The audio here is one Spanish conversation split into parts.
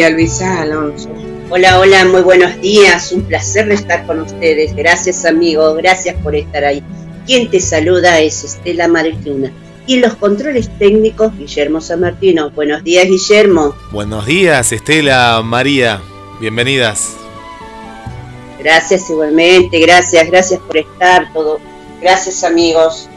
Luisa Alonso. Hola, hola, muy buenos días. Un placer estar con ustedes. Gracias, amigos. Gracias por estar ahí. Quien te saluda es Estela Maricluna. Y en los controles técnicos, Guillermo San Martino. Buenos días, Guillermo. Buenos días, Estela, María. Bienvenidas. Gracias igualmente, gracias, gracias por estar todo. Gracias, amigos.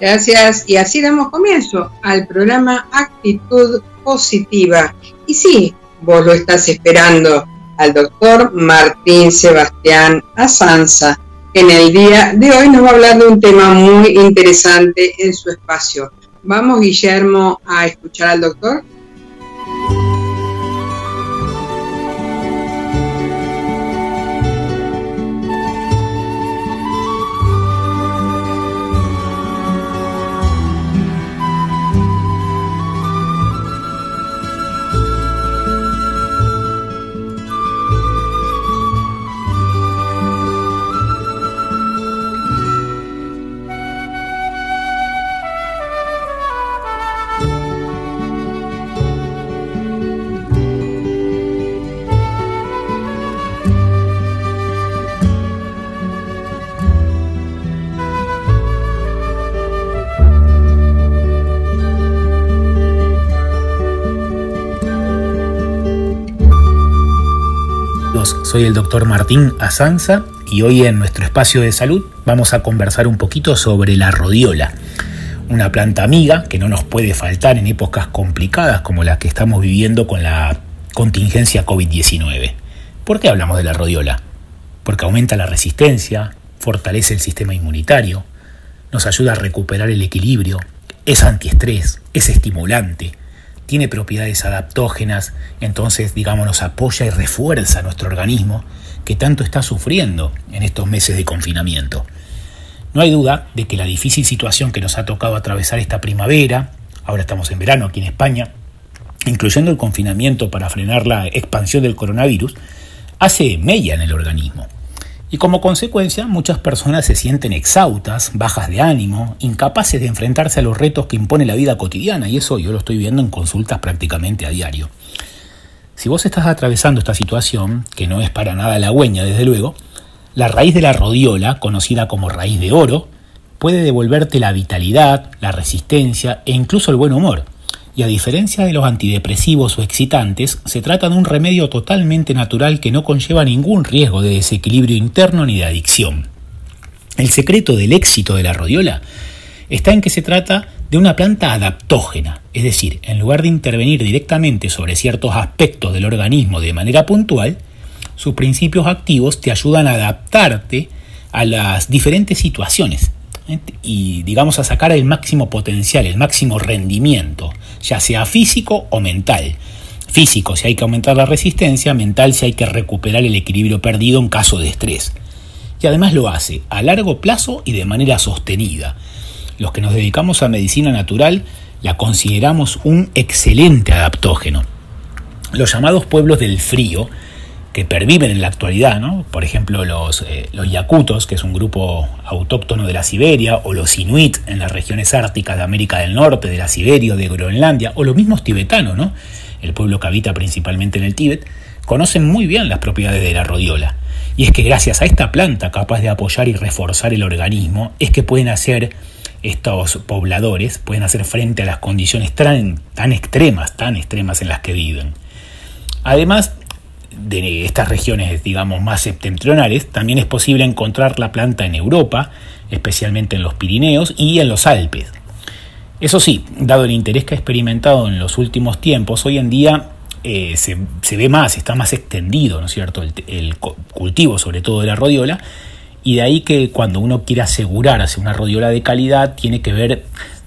Gracias. Y así damos comienzo al programa Actitud Positiva. Y sí, vos lo estás esperando al doctor Martín Sebastián Asanza, que en el día de hoy nos va a hablar de un tema muy interesante en su espacio. Vamos, Guillermo, a escuchar al doctor. Soy el doctor Martín Asanza y hoy en nuestro espacio de salud vamos a conversar un poquito sobre la rodiola, una planta amiga que no nos puede faltar en épocas complicadas como las que estamos viviendo con la contingencia COVID-19. ¿Por qué hablamos de la rodiola? Porque aumenta la resistencia, fortalece el sistema inmunitario, nos ayuda a recuperar el equilibrio, es antiestrés, es estimulante, tiene propiedades adaptógenas, entonces digamos nos apoya y refuerza nuestro organismo que tanto está sufriendo en estos meses de confinamiento. No hay duda de que la difícil situación que nos ha tocado atravesar esta primavera, ahora estamos en verano aquí en España, incluyendo el confinamiento para frenar la expansión del coronavirus, hace mella en el organismo. Y como consecuencia, muchas personas se sienten exhaustas, bajas de ánimo, incapaces de enfrentarse a los retos que impone la vida cotidiana, y eso yo lo estoy viendo en consultas prácticamente a diario. Si vos estás atravesando esta situación, que no es para nada halagüeña desde luego, la raíz de la rodiola, conocida como raíz de oro, puede devolverte la vitalidad, la resistencia e incluso el buen humor y a diferencia de los antidepresivos o excitantes, se trata de un remedio totalmente natural que no conlleva ningún riesgo de desequilibrio interno ni de adicción. El secreto del éxito de la rodiola está en que se trata de una planta adaptógena, es decir, en lugar de intervenir directamente sobre ciertos aspectos del organismo de manera puntual, sus principios activos te ayudan a adaptarte a las diferentes situaciones y digamos a sacar el máximo potencial, el máximo rendimiento, ya sea físico o mental. Físico si hay que aumentar la resistencia, mental si hay que recuperar el equilibrio perdido en caso de estrés. Y además lo hace a largo plazo y de manera sostenida. Los que nos dedicamos a medicina natural la consideramos un excelente adaptógeno. Los llamados pueblos del frío que perviven en la actualidad, ¿no? por ejemplo los, eh, yakutos, que es un grupo autóctono de la Siberia, o los inuit en las regiones árticas de América del Norte, de la Siberia o de Groenlandia, o los mismos tibetanos, ¿no? el pueblo que habita principalmente en el Tíbet, conocen muy bien las propiedades de la rodiola. Y es que gracias a esta planta capaz de apoyar y reforzar el organismo, es que pueden hacer estos pobladores, pueden hacer frente a las condiciones tan extremas, tan extremas en las que viven. Además, de estas regiones, digamos, más septentrionales, también es posible encontrar la planta en Europa, especialmente en los Pirineos y en los Alpes. Eso sí, dado el interés que ha experimentado en los últimos tiempos, hoy en día eh, se, ve más, está más extendido, ¿no es cierto?, el, cultivo, sobre todo de la rodiola, y de ahí que cuando uno quiere asegurarse una rodiola de calidad, tiene que ver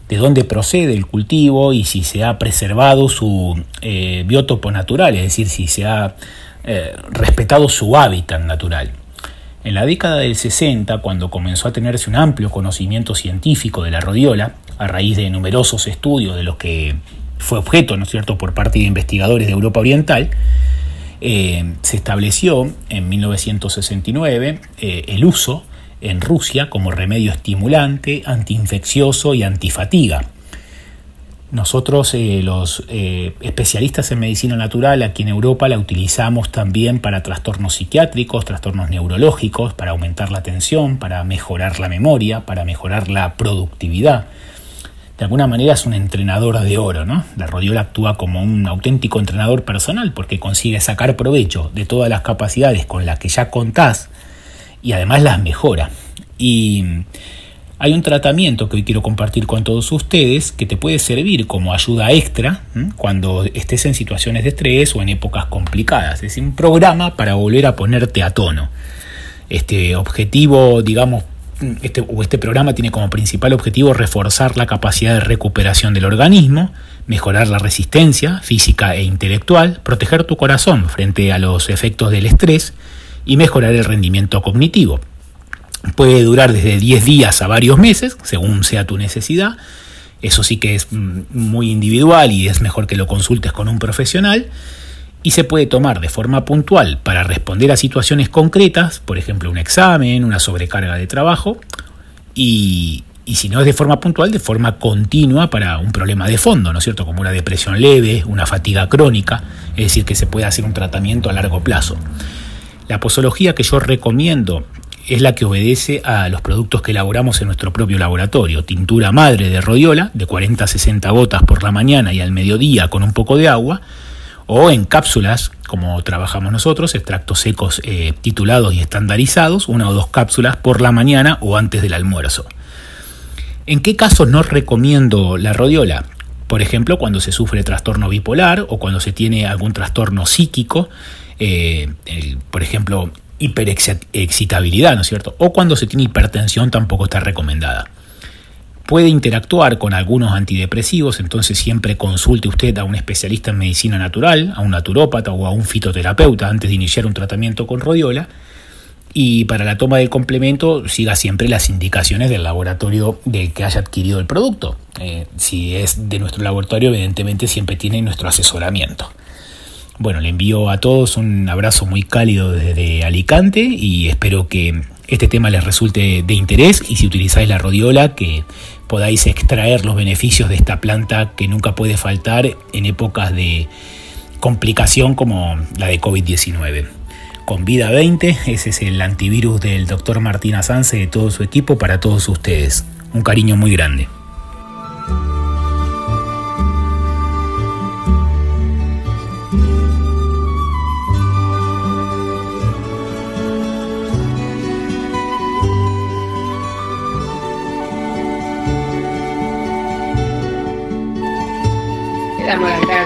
de dónde procede el cultivo y si se ha preservado su eh, biotopo natural, es decir, si se ha eh, respetado su hábitat natural. En la década del 60, cuando comenzó a tenerse un amplio conocimiento científico de la rodiola, a raíz de numerosos estudios de los que fue objeto, ¿no es cierto?, por parte de investigadores de Europa Oriental, eh, se estableció en 1969 eh, el uso en Rusia como remedio estimulante, antiinfeccioso y antifatiga Nosotros, eh, los eh, especialistas en medicina natural aquí en Europa, la utilizamos también para trastornos psiquiátricos, trastornos neurológicos, para aumentar la atención, para mejorar la memoria, para mejorar la productividad. De alguna manera es un entrenador de oro, ¿no? La rodiola actúa como un auténtico entrenador personal porque consigue sacar provecho de todas las capacidades con las que ya contás y además las mejora. Y hay un tratamiento que hoy quiero compartir con todos ustedes que te puede servir como ayuda extra cuando estés en situaciones de estrés o en épocas complicadas. Es un programa para volver a ponerte a tono. Este objetivo, digamos, este, o este programa tiene como principal objetivo reforzar la capacidad de recuperación del organismo, mejorar la resistencia física e intelectual, proteger tu corazón frente a los efectos del estrés y mejorar el rendimiento cognitivo. Puede durar desde 10 días a varios meses, según sea tu necesidad. Eso sí que es mm, muy individual y es mejor que lo consultes con un profesional. Y se puede tomar de forma puntual para responder a situaciones concretas, por ejemplo un examen, una sobrecarga de trabajo, y, y si no es de forma puntual, de forma continua para un problema de fondo, ¿no es cierto? Como una depresión leve, una fatiga crónica, es decir, que se puede hacer un tratamiento a largo plazo. La posología que yo recomiendo es la que obedece a los productos que elaboramos en nuestro propio laboratorio. Tintura madre de rodiola, de 40 a 60 gotas por la mañana y al mediodía con un poco de agua, o en cápsulas, como trabajamos nosotros, extractos secos eh, titulados y estandarizados, una o dos cápsulas por la mañana o antes del almuerzo. ¿En qué casos no recomiendo la rodiola? Por ejemplo, cuando se sufre trastorno bipolar o cuando se tiene algún trastorno psíquico, eh, por ejemplo, hiperexcitabilidad, ¿no es cierto? O cuando se tiene hipertensión tampoco está recomendada. Puede interactuar con algunos antidepresivos, entonces siempre consulte usted a un especialista en medicina natural, a un naturópata o a un fitoterapeuta antes de iniciar un tratamiento con rodiola. Y para la toma del complemento siga siempre las indicaciones del laboratorio del que haya adquirido el producto. Eh, si es de nuestro laboratorio, evidentemente siempre tiene nuestro asesoramiento. Bueno, le envío a todos un abrazo muy cálido desde Alicante y espero que este tema les resulte de interés y si utilizáis la rodiola que podáis extraer los beneficios de esta planta que nunca puede faltar en épocas de complicación como la de COVID-19. Con Vida 20, ese es el antivirus del doctor Martín Azance y de todo su equipo para todos ustedes. Un cariño muy grande.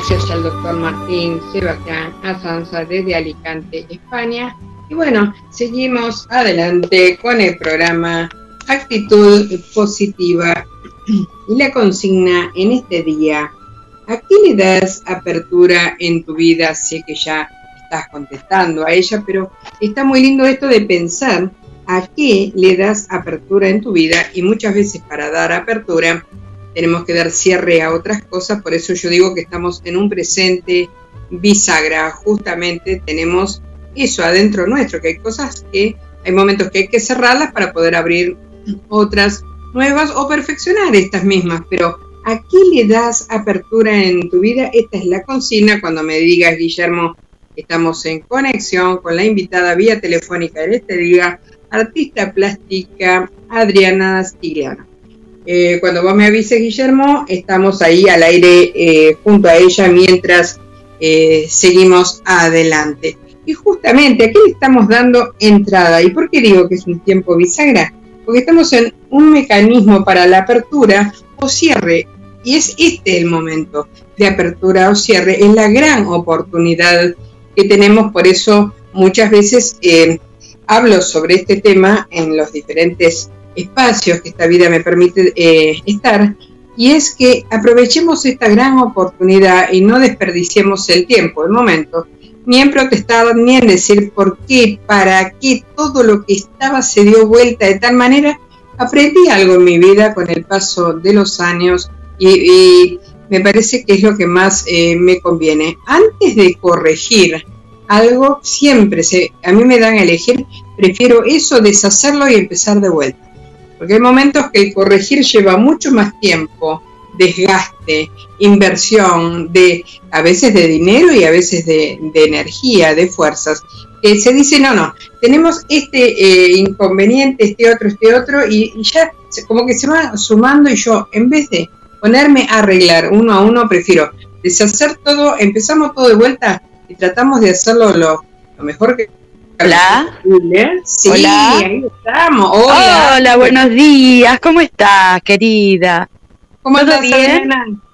Gracias al doctor Martín Sebastián Azanza desde Alicante, España. Y bueno, seguimos adelante con el programa Actitud Positiva y la consigna en este día. ¿A qué le das apertura en tu vida? Sé que ya estás contestando a ella, pero está muy lindo esto de pensar a qué le das apertura en tu vida y muchas veces para dar apertura tenemos que dar cierre a otras cosas, por eso yo digo que estamos en un presente bisagra, justamente tenemos eso adentro nuestro, que hay cosas que hay momentos que hay que cerrarlas para poder abrir otras nuevas o perfeccionar estas mismas, pero ¿a qué le das apertura en tu vida? Esta es la consigna cuando me digas, Guillermo, estamos en conexión con la invitada vía telefónica en este día, artista plástica Adriana Stigliano. Eh, cuando vos me avises, Guillermo, estamos ahí al aire eh, junto a ella mientras eh, seguimos adelante. Y justamente aquí le estamos dando entrada. ¿Y por qué digo que es un tiempo bisagra? Porque estamos en un mecanismo para la apertura o cierre. Y es este el momento de apertura o cierre. Es la gran oportunidad que tenemos. Por eso muchas veces hablo sobre este tema en los diferentes espacios que esta vida me permite eh, estar, y es que aprovechemos esta gran oportunidad y no desperdiciemos el tiempo, el momento, ni en protestar, ni en decir por qué, para qué, todo lo que estaba se dio vuelta de tal manera. Aprendí algo en mi vida con el paso de los años y, me parece que es lo que más eh, me conviene. Antes de corregir algo, siempre se, a mí me dan a elegir, prefiero eso, deshacerlo y empezar de vuelta porque hay momentos que el corregir lleva mucho más tiempo desgaste, inversión, de a veces de dinero y a veces de, energía, de fuerzas. se dice, no, no, tenemos este eh, inconveniente, este otro, este otro, y, ya como que se va sumando y yo, en vez de ponerme a arreglar uno a uno, prefiero deshacer todo, empezamos todo de vuelta y tratamos de hacerlo lo, mejor que Hola. Sí, Hola. ahí estamos. Hola. Hola, buenos días. ¿Cómo estás, querida? ¿Cómo estás, bien?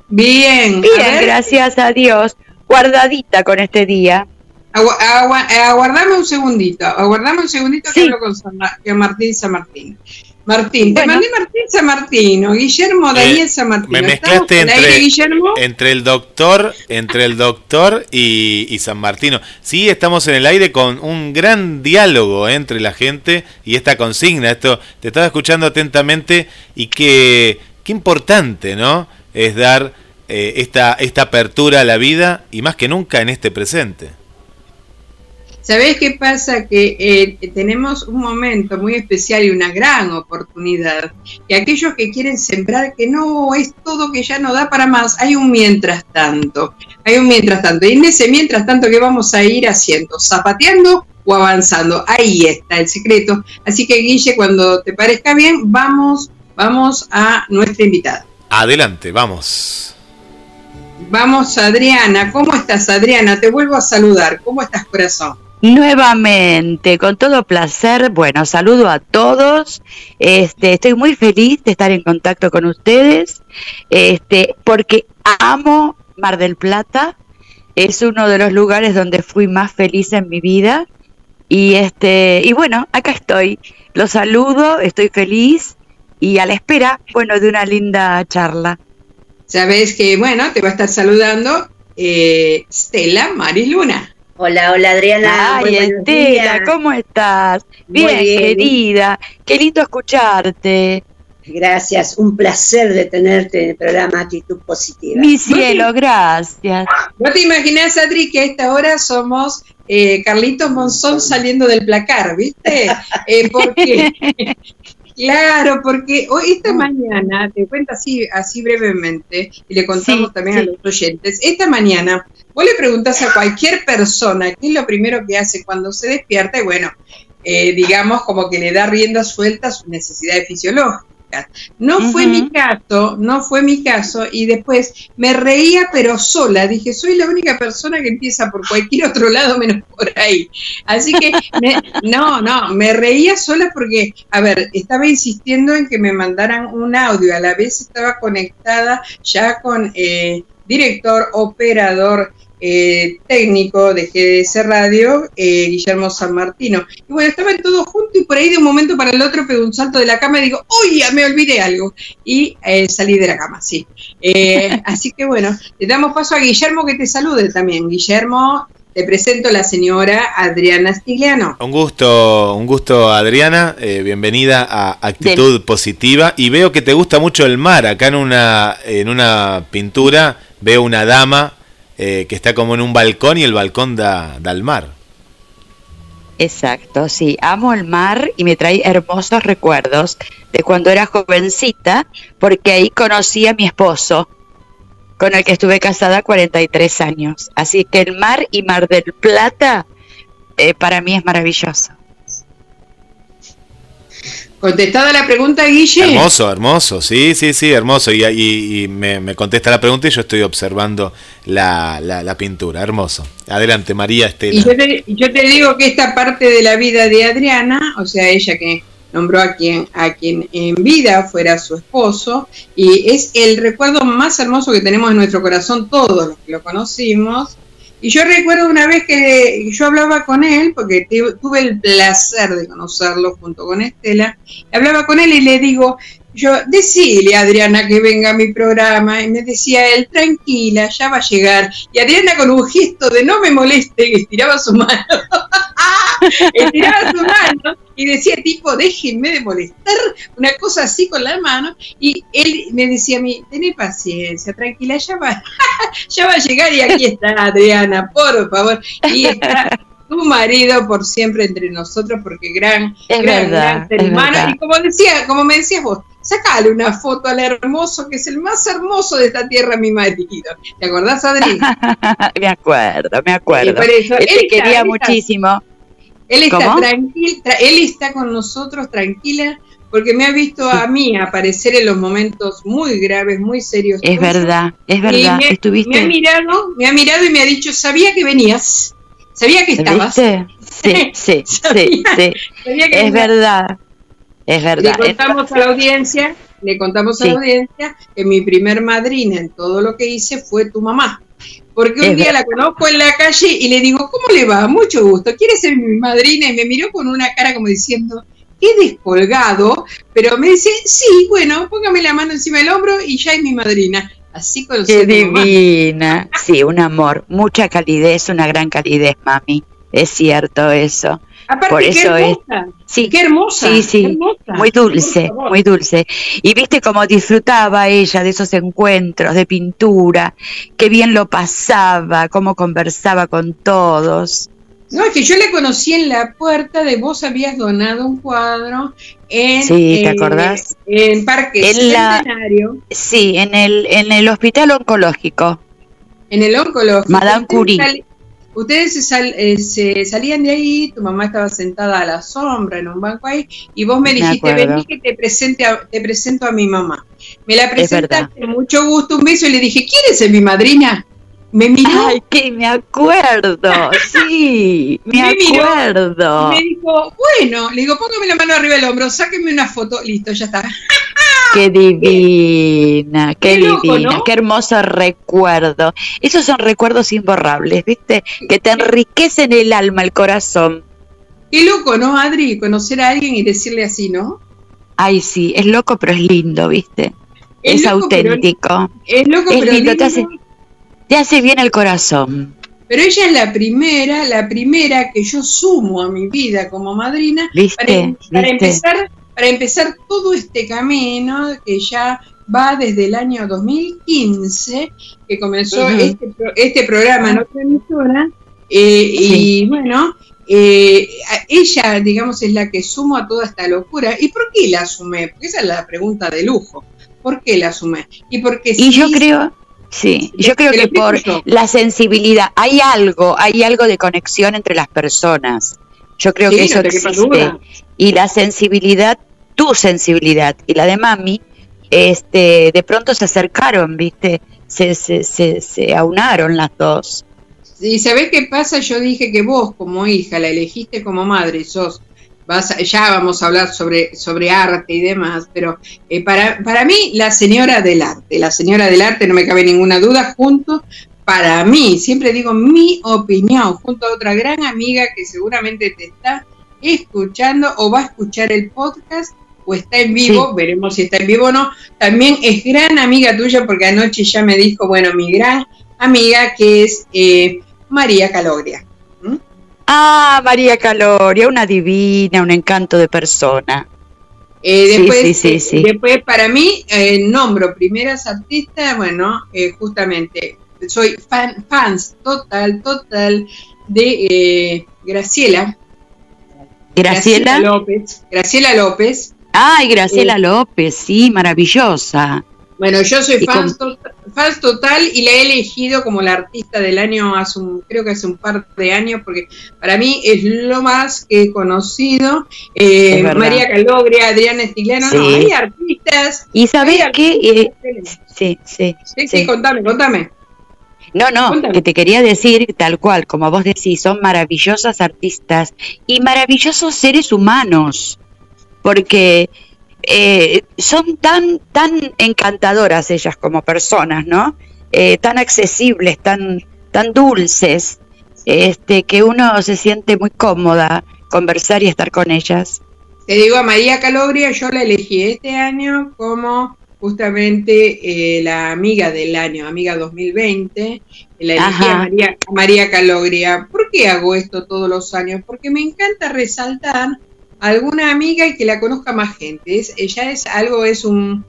Bien. Bien, gracias a Dios. Guardadita con este día. aguardame un segundito, aguardame un segundito que hablo con Martín San Martín. Martín, te mandé Martín San Martín, Guillermo eh, Daniel San Martín. Me mezclaste entre, el doctor, entre el doctor y, San Martino. Sí, estamos en el aire con un gran diálogo entre la gente y esta consigna. Esto te estaba escuchando atentamente y que qué importante, ¿no? Es dar eh, esta, esta apertura a la vida y más que nunca en este presente. ¿Sabés qué pasa? Que eh, tenemos un momento muy especial y una gran oportunidad. Y aquellos que quieren sembrar que no es todo que ya no da para más, hay un mientras tanto. Hay un mientras tanto. Y en ese mientras tanto, ¿qué vamos a ir haciendo? ¿Zapateando o avanzando? Ahí está el secreto. Así que, Guille, cuando te parezca bien, vamos, vamos a nuestra invitada. Adelante, vamos. Vamos, Adriana. ¿Cómo estás, Adriana? Te vuelvo a saludar. ¿Cómo estás, corazón? Nuevamente, con todo placer, bueno, saludo a todos. Este, estoy muy feliz de estar en contacto con ustedes, este, porque amo Mar del Plata. Es uno de los lugares donde fui más feliz en mi vida. Y este, y bueno, acá estoy. Los saludo, estoy feliz y a la espera, bueno, de una linda charla. Sabes que, bueno, te va a estar saludando eh, Stella Mariluna. Hola, hola Adriana. Ay, Estela, ¿cómo estás? Bien, querida. Qué lindo escucharte. Gracias, un placer de tenerte en el programa Actitud Positiva. Mi cielo, gracias. ¿No te imaginas, Adri, que a esta hora somos eh, Carlitos Monzón saliendo del placar, viste? Eh, porque Claro, porque hoy esta mañana, te cuento así, así brevemente, y le contamos también a los oyentes, esta mañana vos le preguntas a cualquier persona qué es lo primero que hace cuando se despierta, y bueno, eh, digamos como que le da rienda suelta a sus necesidades fisiológicas. No fue mi caso, no fue mi caso, y después me reía pero sola, dije, soy la única persona que empieza por cualquier otro lado menos por ahí. Así que, no, no, me reía sola porque, a ver, estaba insistiendo en que me mandaran un audio, a la vez estaba conectada ya con eh, director, operador, eh, técnico de GDS Radio, eh, Guillermo San Martino. Y bueno, estaban todos juntos y por ahí de un momento para el otro pegó un salto de la cama y digo, ¡Uy, me olvidé algo! Y eh, salí de la cama, sí. así que bueno, le damos paso a Guillermo que te salude también. Guillermo, te presento a la señora Adriana Stigliano. Un gusto, un gusto Adriana, bienvenida a Actitud Positiva y veo que te gusta mucho el mar. Acá en una, en una pintura veo una dama eh, que está como en un balcón y el balcón da, al mar. Exacto, sí, amo el mar y me trae hermosos recuerdos de cuando era jovencita, porque ahí conocí a mi esposo, con el que estuve casada 43 años. Así que el mar y Mar del Plata eh, para mí es maravilloso. Contestada la pregunta, Guille. Hermoso, hermoso, sí, sí, sí, hermoso. Y, me, contesta la pregunta y yo estoy observando la, la, pintura, hermoso. Adelante, María Estela. Y yo te, yo te, digo que esta parte de la vida de Adriana, o sea, ella que nombró a quien, a quien en vida fuera su esposo, y es el recuerdo más hermoso que tenemos en nuestro corazón todos los que lo conocimos, y yo recuerdo una vez que yo hablaba con él, porque tuve el placer de conocerlo junto con Estela, hablaba con él y le digo, yo, decile a Adriana que venga a mi programa, y me decía él, tranquila, ya va a llegar. Y Adriana con un gesto de no me moleste, estiraba su mano, estiraba su mano, y decía tipo, déjenme de molestar, una cosa así con la mano, y él me decía a mí, tené paciencia, tranquila, ya va, ya va a llegar y aquí está Adriana, por favor, y está tu marido por siempre entre nosotros, porque gran, gran, gran hermano, y como decía, como me decías vos, sacale una foto al hermoso, que es el más hermoso de esta tierra, mi marido. ¿Te acordás, Adri? me acuerdo, me acuerdo. él, te quería muchísimo. Él está tranquilo, él está con nosotros tranquila porque me ha visto a mí aparecer en los momentos muy graves, muy serios. Es verdad, es verdad. Me, Estuviste... me ha mirado, me ha mirado y me ha dicho, sabía que venías, sabía que estabas. Sí, sí, sí, sí. es verdad, es verdad. Le contamos a la audiencia, le contamos a la audiencia que mi primer madrina en todo lo que hice fue tu mamá. Porque un día la conozco en la calle y le digo, ¿cómo le va? Mucho gusto. ¿Quiere ser mi madrina? Y me miró con una cara como diciendo, he descolgado, pero me dice, sí, bueno, póngame la mano encima del hombro y ya es mi madrina. Así con Qué divina. Sí, un amor, mucha calidez, una gran calidez, mami. Es cierto eso. Aparte, Por eso qué hermosa, es. Sí, qué hermosa. Sí, sí. muy dulce, muy dulce. Y viste cómo disfrutaba ella de esos encuentros de pintura, qué bien lo pasaba, cómo conversaba con todos. No, es que yo le conocí en la puerta de vos habías donado un cuadro en, sí, ¿te acordás? en Parque Centenario. sí, en el, en el hospital oncológico. En el oncológico. Madame Curie. Ustedes eh, se, salían de ahí, tu mamá estaba sentada a la sombra en un banco ahí, y vos me dijiste, vení que te, presente te presento a mi mamá. Me la presentaste, mucho gusto, un beso, y le dije, ¿quieres ser mi madrina? Me miró. Ay, que me acuerdo. Sí, me, acuerdo. me dijo, bueno, le digo, póngame la mano arriba del hombro, sáqueme una foto, listo, ya está. Qué divina, qué, divina, qué hermoso recuerdo. Esos son recuerdos imborrables, ¿viste? Que te enriquecen el alma, el corazón. Qué loco, ¿no, Adri? Conocer a alguien y decirle así, ¿no? Ay, sí, es loco, pero es lindo, ¿viste? Es, auténtico. es loco, pero lindo. Te hace, te hace bien el corazón. Pero ella es la primera, la primera que yo sumo a mi vida como madrina ¿Viste? Para, empezar, para empezar todo este camino que ya va desde el año 2015 que comenzó este, este, programa en otra emisora eh, y bueno eh, ella digamos es la que sumo a toda esta locura. Y por qué la sumé porque esa es la pregunta de lujo. ¿por qué la sumé? y porque y yo creo Sí, yo creo que por la sensibilidad, hay algo, hay algo de conexión entre las personas. Yo creo que eso existe. Y la sensibilidad, tu sensibilidad y la de mami, este, de pronto se acercaron, ¿viste? Se, se, se, se aunaron las dos. Y ¿sabés qué pasa? Yo dije que vos, como hija, la elegiste como madre, sos ya vamos a hablar sobre, sobre arte y demás, pero eh, para, para mí la señora del arte, la señora del arte, no me cabe ninguna duda, junto, para mí, siempre digo mi opinión, junto a otra gran amiga que seguramente te está escuchando o va a escuchar el podcast o está en vivo, veremos si está en vivo o no, también es gran amiga tuya porque anoche ya me dijo, bueno, mi gran amiga que es eh, María Calogria. Ah, María Caloria, una divina, un encanto de persona. Eh, después, sí, sí, después, para mí, eh, nombro primeras artistas, bueno, eh, justamente, soy fan, fans total, total de Graciela. Graciela. López. Graciela López. Ay, Graciela López, sí, maravillosa. Bueno, yo soy fan, total y la he elegido como la artista del año hace un, creo que hace un par de años, porque para mí es lo más que he conocido. Eh, María Calogria, Adriana Estigliano, no, hay artistas. Y sabes qué, eh, sí, sí, sí, sí, contame, contame. No, no, que te quería decir tal cual, como vos decís, son maravillosas artistas y maravillosos seres humanos, porque eh, son tan, tan encantadoras ellas como personas, ¿no? Eh, tan accesibles, tan, tan dulces, este, que uno se siente muy cómoda conversar y estar con ellas. Te digo, a María Calogria yo la elegí este año como justamente eh, la amiga del año, amiga 2020, la elegí a María, a María Calogria. ¿Por qué hago esto todos los años? Porque me encanta resaltar alguna amiga y que la conozca más gente. Es, ella es algo, es un...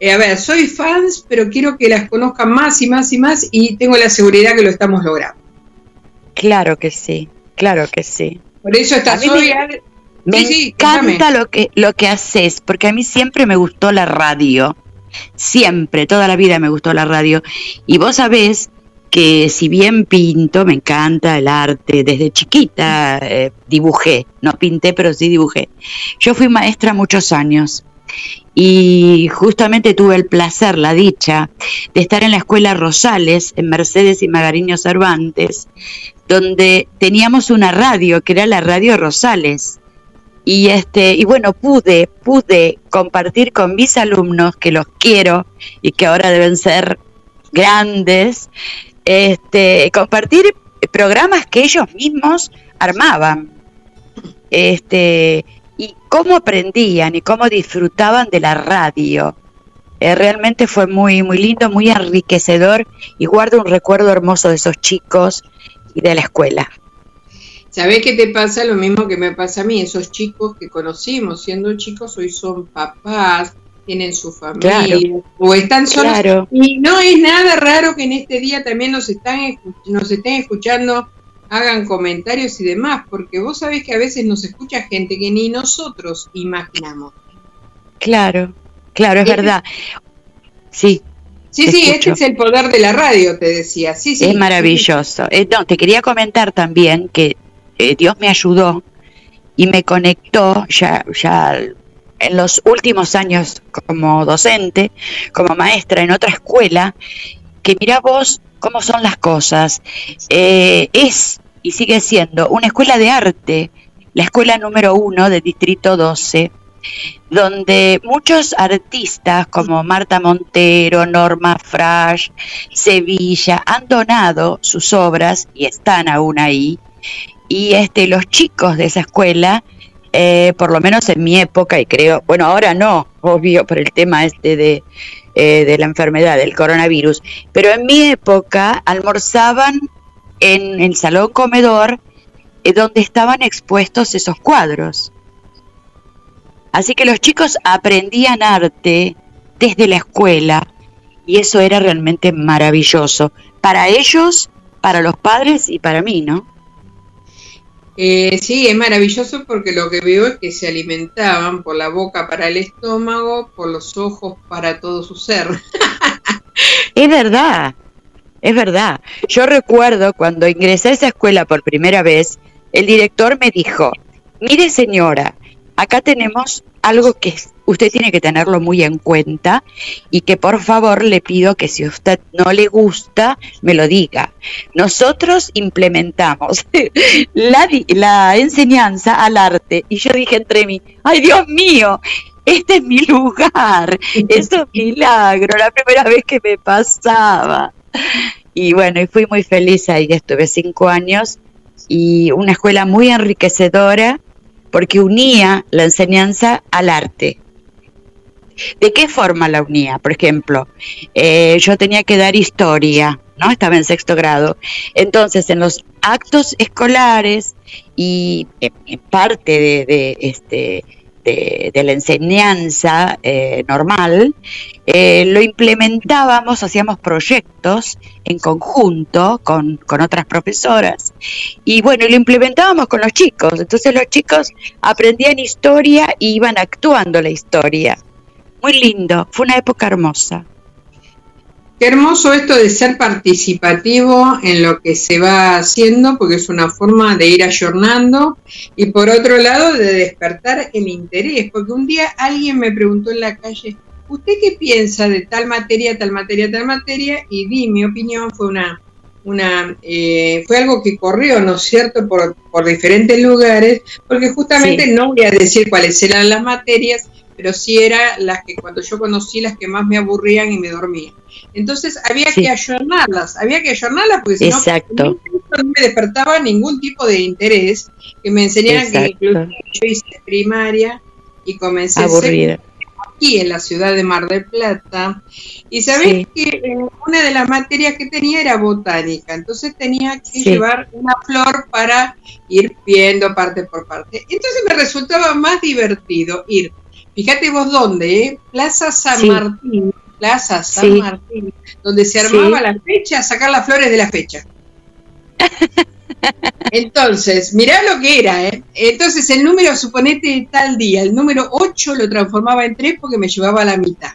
Eh, a ver, soy fans, pero quiero que las conozcan más y más y más y tengo la seguridad que lo estamos logrando. Claro que sí, claro que sí. Por eso está Zoe, Me encanta lo que, lo que haces, porque a mí siempre me gustó la radio. Siempre, toda la vida me gustó la radio. Y vos sabés que si bien pinto, me encanta el arte, desde chiquita eh, dibujé, no pinté, pero sí dibujé. Yo fui maestra muchos años y justamente tuve el placer, la dicha, de estar en la escuela Rosales, en Mercedes y Magariño Cervantes, donde teníamos una radio, que era la radio Rosales. Y este, y bueno, pude, pude compartir con mis alumnos, que los quiero y que ahora deben ser grandes, este, compartir programas que ellos mismos armaban. Este, y cómo aprendían y cómo disfrutaban de la radio. Eh, realmente fue muy, muy lindo, muy enriquecedor y guardo un recuerdo hermoso de esos chicos y de la escuela. ¿Sabés qué te pasa? Lo mismo que me pasa a mí, esos chicos que conocimos siendo chicos hoy son papás, tienen su familia o están solos. Y no es nada raro que en este día también nos están nos estén escuchando, hagan comentarios y demás, porque vos sabés que a veces nos escucha gente que ni nosotros imaginamos. Claro, claro, es verdad. Sí. Sí, sí, este es el poder de la radio, te decía. Sí, sí. Es maravilloso. Eh, te quería comentar también que eh, Dios me ayudó y me conectó ya, ya en los últimos años como docente, como maestra en otra escuela, que mira vos cómo son las cosas. Eh, es y sigue siendo una escuela de arte, la escuela número uno del Distrito 12, donde muchos artistas como Marta Montero, Norma Frash, Sevilla han donado sus obras y están aún ahí. Y este, los chicos de esa escuela eh, por lo menos en mi época, y creo, bueno, ahora no, obvio, por el tema este de, eh, de la enfermedad, del coronavirus, pero en mi época almorzaban en el salón comedor eh, donde estaban expuestos esos cuadros. Así que los chicos aprendían arte desde la escuela y eso era realmente maravilloso para ellos, para los padres y para mí, ¿no? Eh, sí, es maravilloso porque lo que veo es que se alimentaban por la boca para el estómago, por los ojos para todo su ser. es verdad, es verdad. Yo recuerdo cuando ingresé a esa escuela por primera vez, el director me dijo, mire señora, acá tenemos algo que usted tiene que tenerlo muy en cuenta y que por favor le pido que si usted no le gusta, me lo diga. Nosotros implementamos la, la enseñanza al arte y yo dije entre mí, ay Dios mío, este es mi lugar, es un milagro, la primera vez que me pasaba. Y bueno, y fui muy feliz ahí, estuve cinco años y una escuela muy enriquecedora porque unía la enseñanza al arte. ¿De qué forma la unía? Por ejemplo, eh, yo tenía que dar historia, ¿no? Estaba en sexto grado. Entonces, en los actos escolares y en parte de este de, la enseñanza eh, normal, eh, lo implementábamos, hacíamos proyectos en conjunto con, con, otras profesoras y bueno, lo implementábamos con los chicos, entonces los chicos aprendían historia y iban actuando la historia. Muy lindo, fue una época hermosa. Qué hermoso esto de ser participativo en lo que se va haciendo, porque es una forma de ir ayornando y por otro lado de despertar el interés, porque un día alguien me preguntó en la calle, ¿usted qué piensa de tal materia, tal materia, tal materia? Y di mi opinión, fue una, una eh, fue algo que corrió, ¿no es cierto?, por, por diferentes lugares, porque justamente no voy a decir cuáles eran las materias, pero sí eran las que cuando yo conocí las que más me aburrían y me dormían. Entonces había que ayornarlas, había que ayornarlas porque si no, no me despertaba ningún tipo de interés que me enseñaran que yo hice primaria y comencé Aburrida. aquí en la ciudad de Mar del Plata y sabés que una de las materias que tenía era botánica, entonces tenía que llevar una flor para ir viendo parte por parte. Entonces me resultaba más divertido ir Fíjate vos dónde, ¿eh? Plaza San Martín, Plaza San Martín, donde se armaba la fecha, sacar las flores de la fecha. Entonces, mirá lo que era, ¿eh? Entonces, el número, suponete tal día, el número 8 lo transformaba en 3 porque me llevaba a la mitad.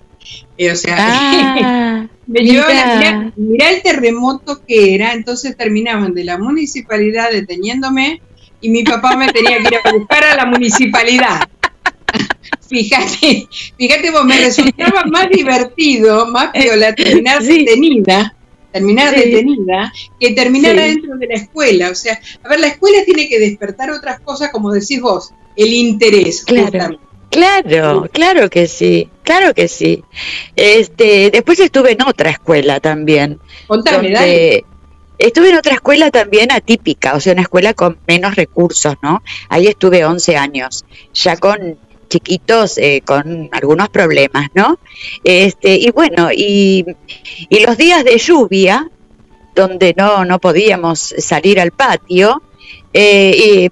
Eh, o sea, ah, me llevaba la, mirá, el terremoto que era, entonces terminaban de la municipalidad deteniéndome y mi papá me tenía que ir a buscar a la municipalidad. Fíjate, fíjate vos, me resultaba más divertido, más piola terminar detenida terminar detenida, que terminar dentro de la escuela. O sea, a ver, la escuela tiene que despertar otras cosas, como decís vos, el interés. Claro. Claro, claro que sí, claro que sí. Este, después estuve en otra escuela también. Contame, Estuve en otra escuela también atípica, o sea, una escuela con menos recursos, ¿no? Ahí estuve 11 años, ya con chiquitos eh, con algunos problemas, ¿no? Este, y bueno, y, y, los días de lluvia, donde no, no podíamos salir al patio, eh,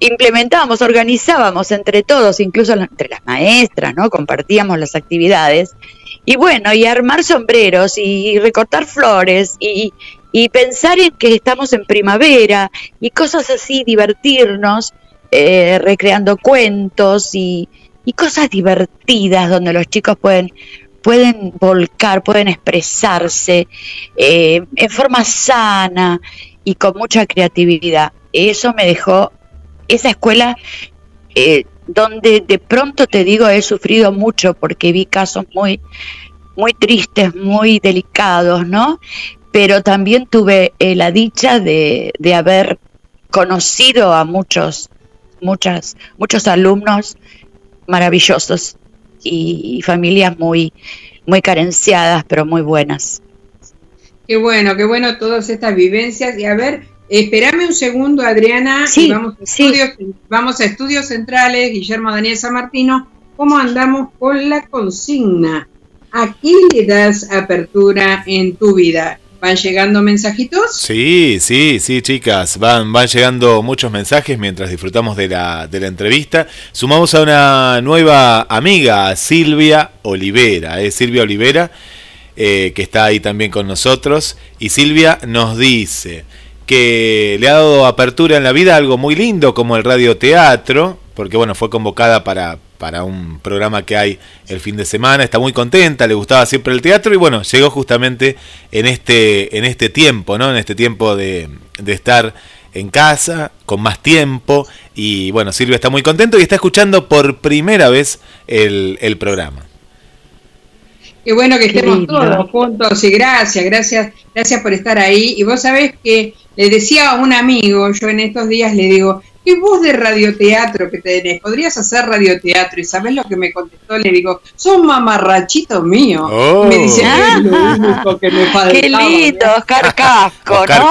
implementábamos, organizábamos entre todos, incluso entre las maestras, ¿no? Compartíamos las actividades. Y bueno, y armar sombreros y recortar flores y, y pensar en que estamos en primavera y cosas así, divertirnos eh, recreando cuentos y, cosas divertidas donde los chicos pueden, pueden volcar, pueden expresarse eh, en forma sana y con mucha creatividad. Eso me dejó, esa escuela eh, donde de pronto te digo he sufrido mucho porque vi casos muy, muy tristes, muy delicados, ¿no? Pero también tuve la dicha de, de haber conocido a muchos muchas, muchos alumnos maravillosos y, familias muy, muy carenciadas, pero muy buenas. Qué bueno, qué bueno todas estas vivencias. Y a ver, espérame un segundo, Adriana, y vamos a, estudios, vamos a estudios centrales, Guillermo Daniel San Martino, ¿cómo andamos con la consigna? ¿A qué le das apertura en tu vida? ¿Van llegando mensajitos? Sí, sí, sí, chicas. Van, van llegando muchos mensajes mientras disfrutamos de la, de la entrevista. Sumamos a una nueva amiga, Silvia Olivera. ¿eh? Silvia Olivera, eh, que está ahí también con nosotros. Y Silvia nos dice que le ha dado apertura en la vida algo muy lindo como el radioteatro, porque bueno, fue convocada para, para un programa que hay el fin de semana. Está muy contenta, le gustaba siempre el teatro y bueno, llegó justamente en este, en este tiempo, ¿no? En este tiempo de, estar en casa, con más tiempo. Y bueno, Silvia está muy contento y está escuchando por primera vez el, el programa. Qué bueno que estemos todos juntos y gracias, gracias, gracias por estar ahí. Y vos sabés que le decía a un amigo, yo en estos días le digo, ¿qué voz de radioteatro que tenés? ¿Podrías hacer radioteatro? ¿Y sabés lo que me contestó? Le digo, sos mamarrachito mío. Me dice, es lo único que me faltaba. Qué lindo, Oscar Casco, ¿no?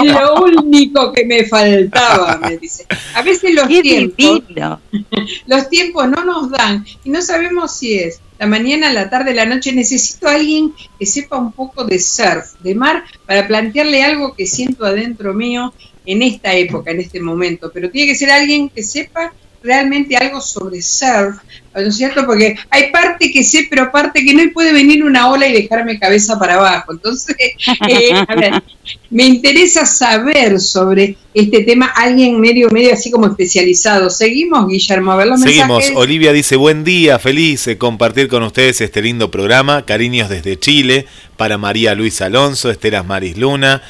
Es lo único que me faltaba, me dice. A veces los tiempos, los tiempos no nos dan y no sabemos si es la mañana, la tarde, la noche. Necesito a alguien que sepa un poco de surf, de mar, para plantearle algo que siento adentro mío en esta época, en este momento, pero tiene que ser alguien que sepa realmente algo sobre surf, ¿no es cierto? Porque hay parte que sé, pero parte que no, y puede venir una ola y dejarme cabeza para abajo. Entonces, eh, a ver, me interesa saber sobre este tema, alguien medio, medio así como especializado. Seguimos, Guillermo, a ver los Seguimos, Olivia dice, buen día, feliz de compartir con ustedes este lindo programa, cariños desde Chile, para María Luisa Alonso, Esteras Maris Luna,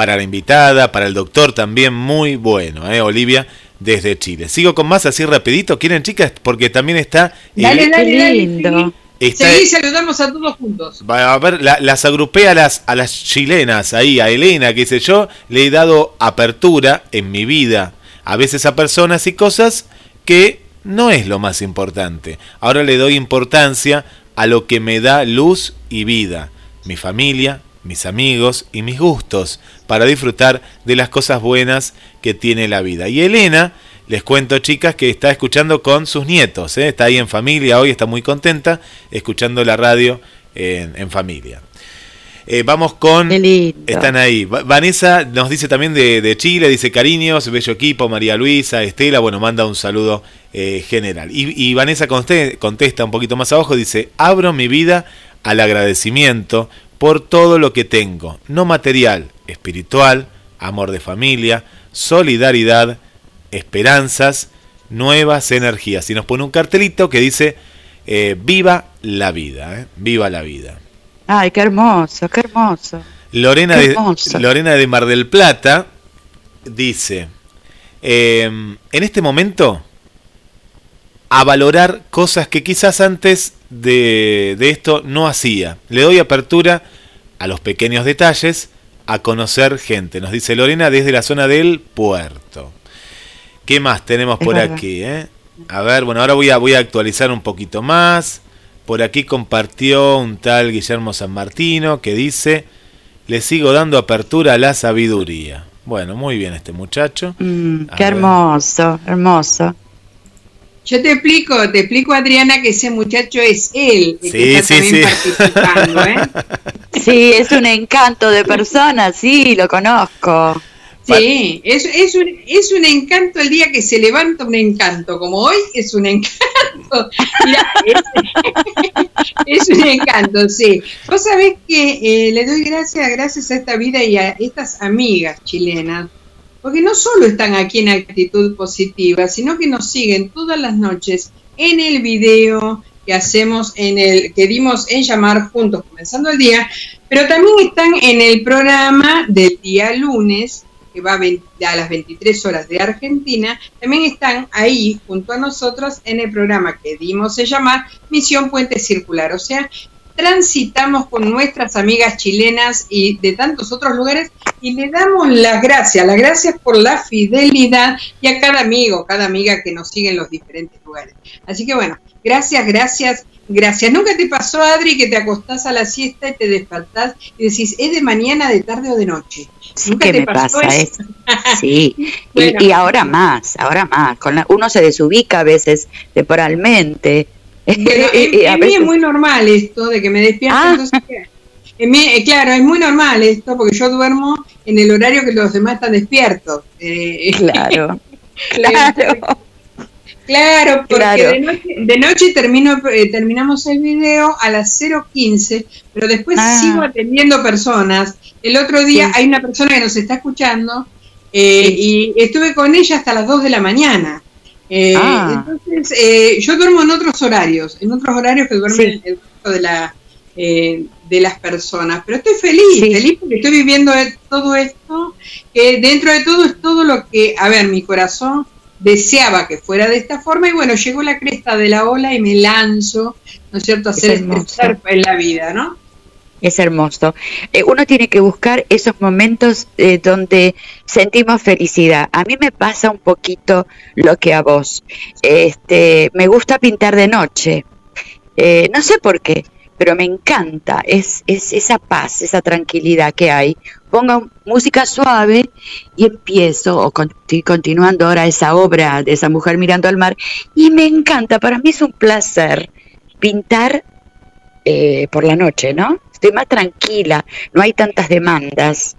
para la invitada, para el doctor también, muy bueno, ¿eh? Olivia, desde Chile. Sigo con más así rapidito, ¿quieren chicas? Porque también está... Dale, dale, dale, Seguí, saludamos a todos juntos. A ver, las agrupé a las, a las chilenas, ahí, a Elena, que dice yo, le he dado apertura en mi vida, a veces a personas y cosas que no es lo más importante. Ahora le doy importancia a lo que me da luz y vida, mi familia, mis amigos y mis gustos para disfrutar de las cosas buenas que tiene la vida. Y Elena, les cuento chicas que está escuchando con sus nietos, ¿eh? está ahí en familia hoy, está muy contenta escuchando la radio en, familia. Eh, vamos con... Están ahí. Vanessa nos dice también de, Chile, dice cariños, bello equipo, María Luisa, Estela, bueno, manda un saludo eh, general. Y, y Vanessa contesta un poquito más abajo, dice, abro mi vida al agradecimiento por todo lo que tengo, no material, espiritual, amor de familia, solidaridad, esperanzas, nuevas energías. Y nos pone un cartelito que dice, eh, viva la vida, eh, viva la vida. Ay, qué hermoso, qué hermoso. Lorena, De, Lorena de Mar del Plata dice, em, en este momento, a valorar cosas que quizás antes de, de esto no hacía. Le doy apertura a los pequeños detalles, a conocer gente, nos dice Lorena desde la zona del puerto. ¿Qué más tenemos por aquí? Eh? A ver, bueno, ahora voy a, voy a actualizar un poquito más. Por aquí compartió un tal Guillermo San Martino que dice, le sigo dando apertura a la sabiduría. Bueno, muy bien este muchacho. Mm, qué hermoso, hermoso. Yo te explico, te explico Adriana que ese muchacho es él, el que está también participando, ¿eh? Sí, es un encanto de persona, sí, lo conozco. Sí, es, es, un, es un encanto el día que se levanta un encanto, como hoy es un encanto. es, un encanto, sí. Vos sabés que eh, le doy gracias, gracias a esta vida y a estas amigas chilenas, porque no solo están aquí en actitud positiva, sino que nos siguen todas las noches en el video que hacemos en el que dimos en llamar juntos comenzando el día, pero también están en el programa del día lunes que va a, las 23 horas de Argentina, también están ahí junto a nosotros en el programa que dimos se llama Misión Puente Circular. O sea, transitamos con nuestras amigas chilenas y de tantos otros lugares y le damos las gracias, las gracias por la fidelidad y a cada amigo, cada amiga que nos sigue en los diferentes lugares. Así que bueno, gracias, gracias, gracias. ¿Nunca te pasó, Adri, que te acostás a la siesta y te despertás y decís, es de mañana, de tarde o de noche? Sí que me pasa eso. Sí, y, ahora más, ahora más. Con uno se desubica a veces temporalmente. a mí es muy normal esto de que me despierto. Ah. Eh, claro, es muy normal esto porque yo duermo en el horario que los demás están despiertos. Eh, claro, claro. Claro, porque De, noche, termino, eh, terminamos el video a las 0.15, pero después ah. sigo atendiendo personas. El otro día hay una persona que nos está escuchando eh, y estuve con ella hasta las 2 de la mañana. Eh, ah. Entonces, yo duermo en otros horarios, en otros horarios que duermen el resto de, la, de las personas. Pero estoy feliz, feliz porque estoy viviendo todo esto, que dentro de todo es todo lo que, a ver, mi corazón deseaba que fuera de esta forma y bueno, llegó la cresta de la ola y me lanzo, ¿no es cierto?, a hacer este en la vida, ¿no? Es hermoso. Eh, uno tiene que buscar esos momentos eh, donde sentimos felicidad. A mí me pasa un poquito lo que a vos. Este, me gusta pintar de noche. Eh, no sé por qué, pero me encanta. Es, es esa paz, esa tranquilidad que hay ponga música suave y empiezo, o continuando ahora esa obra de esa mujer mirando al mar, y me encanta, para mí es un placer pintar eh, por la noche, ¿no? Estoy más tranquila, no hay tantas demandas.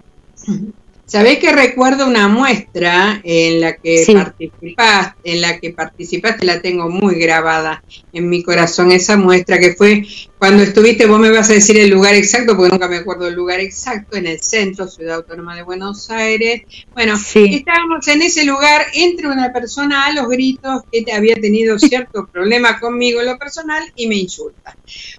Sabés que recuerdo una muestra en la que participaste, en la que participaste, la tengo muy grabada en mi corazón, esa muestra que fue cuando estuviste, vos me vas a decir el lugar exacto, porque nunca me acuerdo el lugar exacto, en el centro, Ciudad Autónoma de Buenos Aires. Bueno, estábamos en ese lugar, entre una persona a los gritos que había tenido cierto problema conmigo en lo personal y me insulta.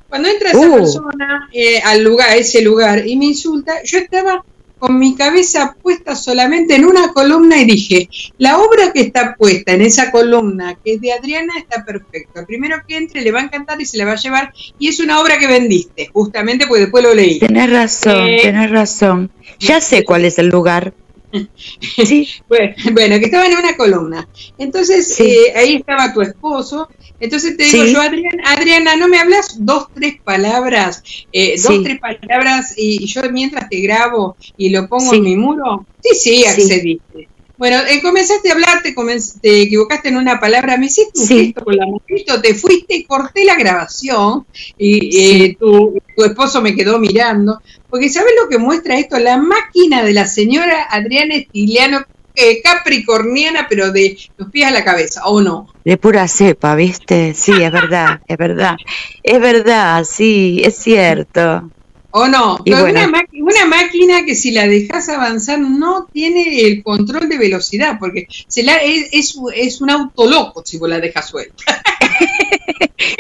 Cuando entra esa uh. persona eh, al lugar, a ese lugar, y me insulta, yo estaba con mi cabeza puesta solamente en una columna y dije, la obra que está puesta en esa columna, que es de Adriana, está perfecta. Primero que entre le va a encantar y se la va a llevar. Y es una obra que vendiste, justamente porque después lo leí. Tenés razón, eh, tenés razón. Ya sé cuál es el lugar. Sí. bueno, que estaba en una columna. Entonces, eh, ahí estaba tu esposo. Entonces te digo yo, Adriana, Adriana, ¿no me hablas dos, tres palabras? Eh, dos, tres palabras y, yo mientras te grabo y lo pongo en mi muro. Sí, sí, accediste. Bueno, eh, comenzaste a hablar, te, te, equivocaste en una palabra, me hiciste un gesto con la manito, te fuiste, corté la grabación y eh, tu, tu, esposo me quedó mirando. Porque ¿sabes lo que muestra esto? La máquina de la señora Adriana Estiliano, eh, capricorniana, pero de los pies a la cabeza, ¿o no? De pura cepa, ¿viste? Sí, es verdad, es verdad. Es verdad, sí, es cierto. ¿O no? una, máquina que si la dejas avanzar no tiene el control de velocidad, porque se la, es, es, un auto loco si vos la dejas suelta.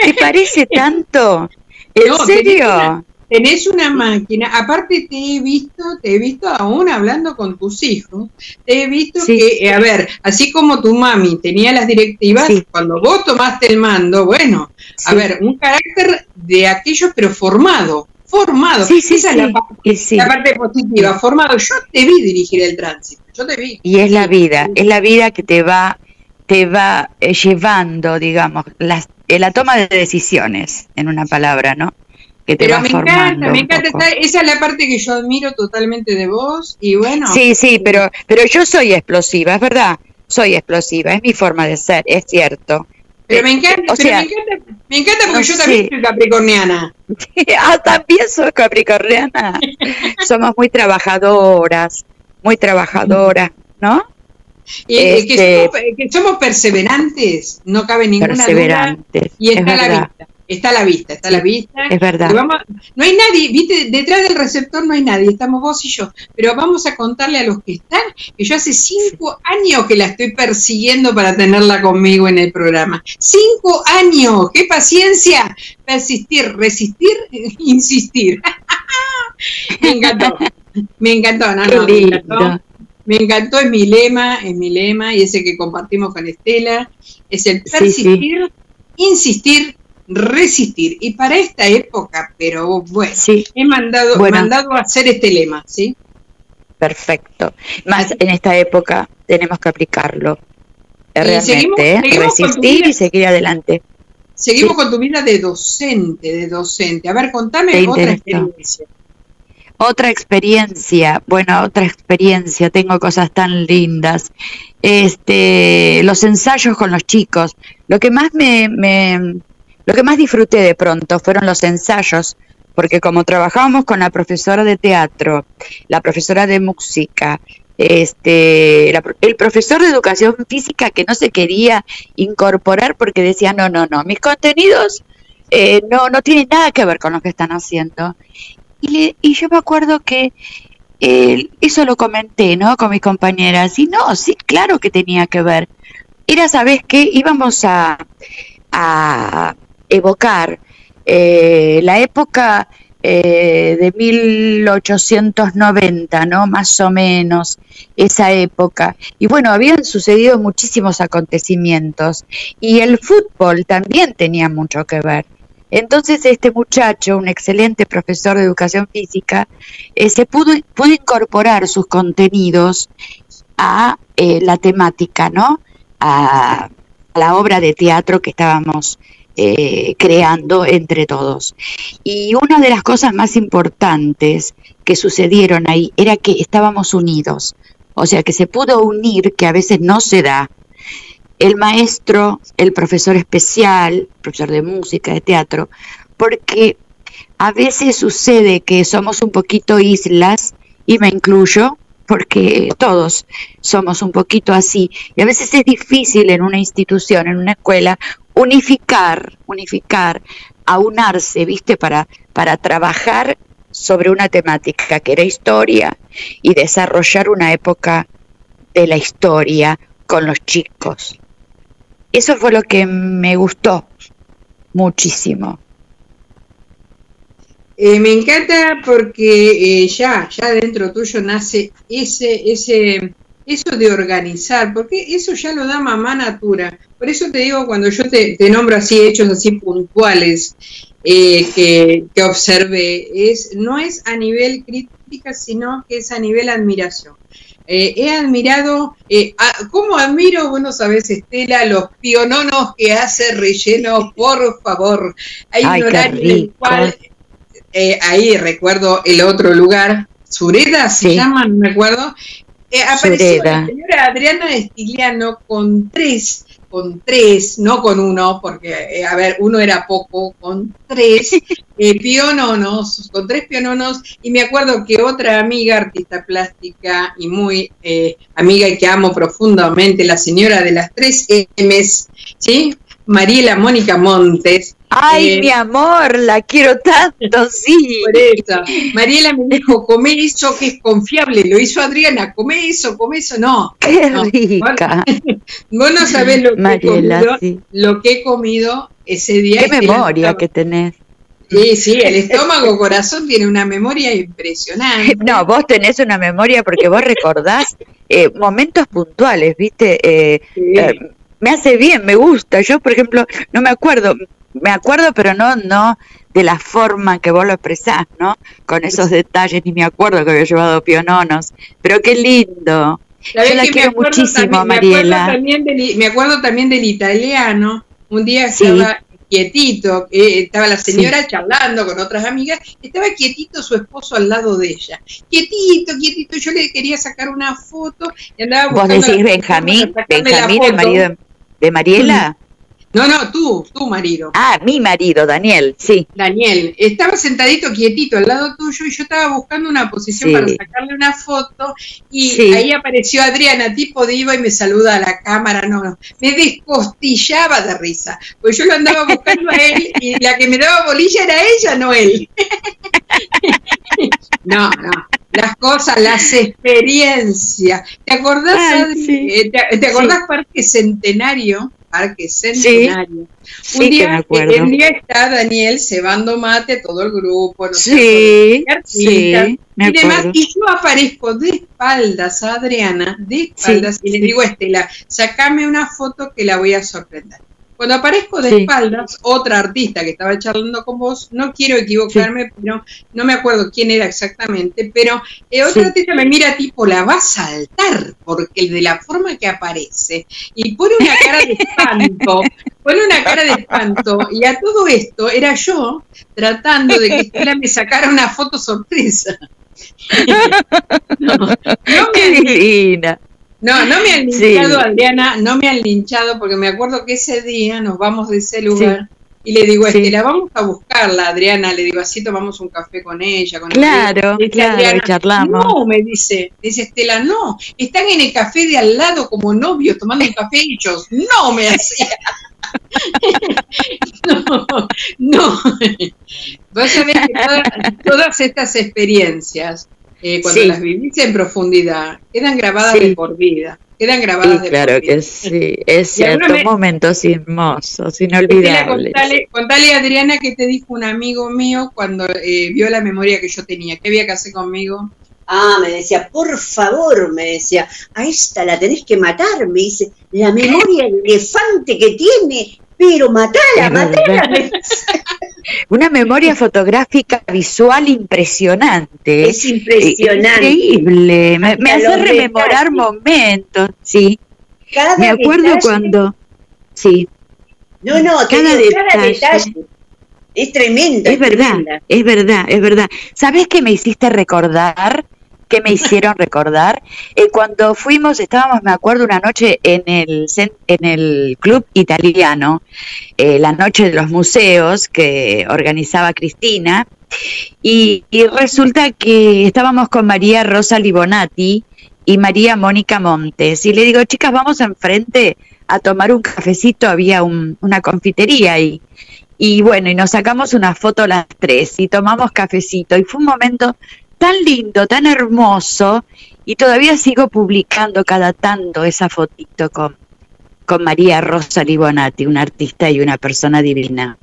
¿Te parece tanto? ¿En serio? Tenés una, máquina, aparte te he visto, te he visto aún hablando con tus hijos, te he visto que, eh, a ver, así como tu mami tenía las directivas, cuando vos tomaste el mando, bueno, a ver, un carácter de aquellos pero formado, formado. Sí, sí, Esa es la, parte positiva, formado. Yo te vi dirigir el tránsito, yo te vi. Y es la vida, es la vida que te va, te va eh, llevando, digamos, las, eh, la toma de decisiones, en una palabra, ¿no? Que te Pero me encanta, me encanta, esa es la parte que yo admiro totalmente de vos y bueno. Sí, sí, pero, pero yo soy explosiva, es verdad, soy explosiva, es mi forma de ser, es cierto. Pero me encanta, me encanta, me encanta porque yo también soy capricorniana. ah, también soy capricorniana. Somos muy trabajadoras, muy trabajadoras, ¿no? Y este, que, somos, perseverantes, no cabe ninguna perseverantes, duda. Y está la vista. Está a la vista, está a la vista. Es verdad. no hay nadie, viste, detrás del receptor no hay nadie, estamos vos y yo. Pero vamos a contarle a los que están que yo hace cinco años que la estoy persiguiendo para tenerla conmigo en el programa. Cinco años, qué paciencia. Persistir, resistir, insistir. me encantó, me encantó, no, no, me encantó. Me encantó, es mi lema, es mi lema y ese que compartimos con Estela. Es el persistir, insistir, resistir. Y para esta época, pero bueno, he mandado, mandado a hacer este lema, ¿sí? Perfecto. Más en esta época tenemos que aplicarlo. Realmente, ¿eh? resistir y seguir adelante. Seguimos con tu vida de docente, de docente. A ver, contame otra experiencia. Otra experiencia, bueno, otra experiencia, tengo cosas tan lindas. Este, los ensayos con los chicos. Lo que más me, lo que más disfruté de pronto fueron los ensayos, porque como trabajábamos con la profesora de teatro, la profesora de música, este, el profesor de educación física que no se quería incorporar porque decía, no, no, no, mis contenidos eh, no, no tienen nada que ver con lo que están haciendo. Y, yo me acuerdo que eh, eso lo comenté, ¿no? Con mis compañeras. Y no, sí, claro que tenía que ver. Era, ¿sabes qué? Íbamos a, evocar eh, la época eh, de 1890, ¿no? Más o menos, esa época. Y bueno, habían sucedido muchísimos acontecimientos y el fútbol también tenía mucho que ver. Entonces este muchacho, un excelente profesor de educación física, eh, se pudo, pudo incorporar sus contenidos a la temática, ¿no? A la obra de teatro que estábamos eh, creando entre todos. Y una de las cosas más importantes que sucedieron ahí era que estábamos unidos, o sea que se pudo unir, que a veces no se da, el maestro, el profesor especial, profesor de música, de teatro, porque a veces sucede que somos un poquito islas, y me incluyo, porque todos somos un poquito así, y a veces es difícil en una institución, en una escuela, unificar, unificar, aunarse, ¿viste? Para, para trabajar sobre una temática que era historia y desarrollar una época de la historia con los chicos. Eso fue lo que me gustó muchísimo. Eh, me encanta porque eh, ya, ya dentro tuyo nace ese, ese, eso de organizar, porque eso ya lo da mamá natura. Por eso te digo, cuando yo te, nombro así hechos así puntuales eh, que, que observé, es, no es a nivel crítica, sino que es a nivel admiración. Eh, he admirado, eh, ¿cómo admiro? Bueno, sabes, Estela, los piononos que hace relleno, por favor. Hay un horario en el cual, eh, ahí recuerdo el otro lugar, Sureda se llama, no me acuerdo, eh, apareció la señora Adriana Estiliano con tres, con tres, no con uno, porque, eh, a ver, uno era poco, con tres eh, piononos, con tres piononos, y me acuerdo que otra amiga, artista plástica y muy amiga y que amo profundamente, la señora de las tres M's, ¿sí? Mariela Mónica Montes, Ay, eh, mi amor, la quiero tanto, sí. Por eso. Mariela me dijo, come eso que es confiable. Lo hizo Adriana, come eso, come eso. No. Qué rica. Vos no sabés lo que, he comido, lo que he comido ese día. Qué memoria que tenés. Sí, sí, el estómago corazón tiene una memoria impresionante. No, vos tenés una memoria porque vos recordás eh, momentos puntuales, ¿viste? Eh, eh, me hace bien, me gusta. Yo, por ejemplo, no me acuerdo, me acuerdo, pero no, no de la forma que vos lo expresás, ¿no? Con esos detalles, ni me acuerdo que había llevado piononos. Pero qué lindo. Yo la quiero muchísimo, Mariela. Me acuerdo, también del italiano. Un día estaba quietito, estaba la señora charlando con otras amigas, estaba quietito su esposo al lado de ella. Quietito, quietito, yo le quería sacar una foto y andaba ¿Vos decís Benjamín? ¿Benjamín, el marido de Mariela? No, no, tú, tu marido. Ah, mi marido, Daniel, sí. Daniel, estaba sentadito quietito al lado tuyo y yo estaba buscando una posición para sacarle una foto y ahí apareció Adriana, tipo diva, y me saluda a la cámara, no, no, me descostillaba de risa, pues yo lo andaba buscando a él y la que me daba bolilla era ella, no él. no, no, las cosas, las experiencias. ¿Te acordás, eh, ¿te, acordás Parque Centenario? Parque Centenario. un, día, un día está Daniel cebando mate, todo el grupo, no sí, sí, y demás, y yo aparezco de espaldas a Adriana, de espaldas, y le digo a Estela, sacame una foto que la voy a sorprender. Cuando aparezco de espaldas, otra artista que estaba charlando con vos, no quiero equivocarme, pero no me acuerdo quién era exactamente, pero eh, otra artista me mira tipo, la va a saltar, porque de la forma que aparece, y pone una cara de espanto, pone una cara de espanto, y a todo esto era yo tratando de que Estela me sacara una foto sorpresa. no, Qué divina. No, no me han linchado, Adriana, no me han linchado, porque me acuerdo que ese día nos vamos de ese lugar. Y le digo, Estela, vamos a buscarla, Adriana. Le digo, así tomamos un café con ella. Con claro, claro, charlamos. No, me dice, dice Estela, no, están en el café de al lado como novios tomando un café ellos. No, me hacía. no, no. Vos sabés que todas estas experiencias eh, cuando las vivís en profundidad, quedan grabadas de por vida. Quedan grabadas de claro que sí, es cierto, momentos hermosos, inolvidables. Contale, contale, Adriana que te dijo un amigo mío cuando eh, vio la memoria que yo tenía, ¿qué había que hacer conmigo? Ah, me decía, por favor, me decía, a esta la tenés que matar, me dice, la memoria elefante que tiene, pero matala, matala. Una memoria fotográfica visual impresionante. Es impresionante. Increíble. Me, hace rememorar momentos, sí. me acuerdo cuando. Sí. No, no, cada, detalle. Es tremendo. Es, verdad, es verdad, es verdad. ¿Sabes qué me hiciste recordar? Que me hicieron recordar. Eh, cuando fuimos, estábamos, me acuerdo, una noche en el, en el club italiano, eh, la noche de los museos que organizaba Cristina, y, resulta que estábamos con María Rosa Libonati y María Mónica Montes, y le digo, chicas, vamos enfrente a tomar un cafecito, había una confitería ahí. Y bueno, y nos sacamos una foto las tres y tomamos cafecito. Y fue un momento tan lindo, tan hermoso, y todavía sigo publicando cada tanto esa fotito con, con María Rosa Libonati, una artista y una persona divina.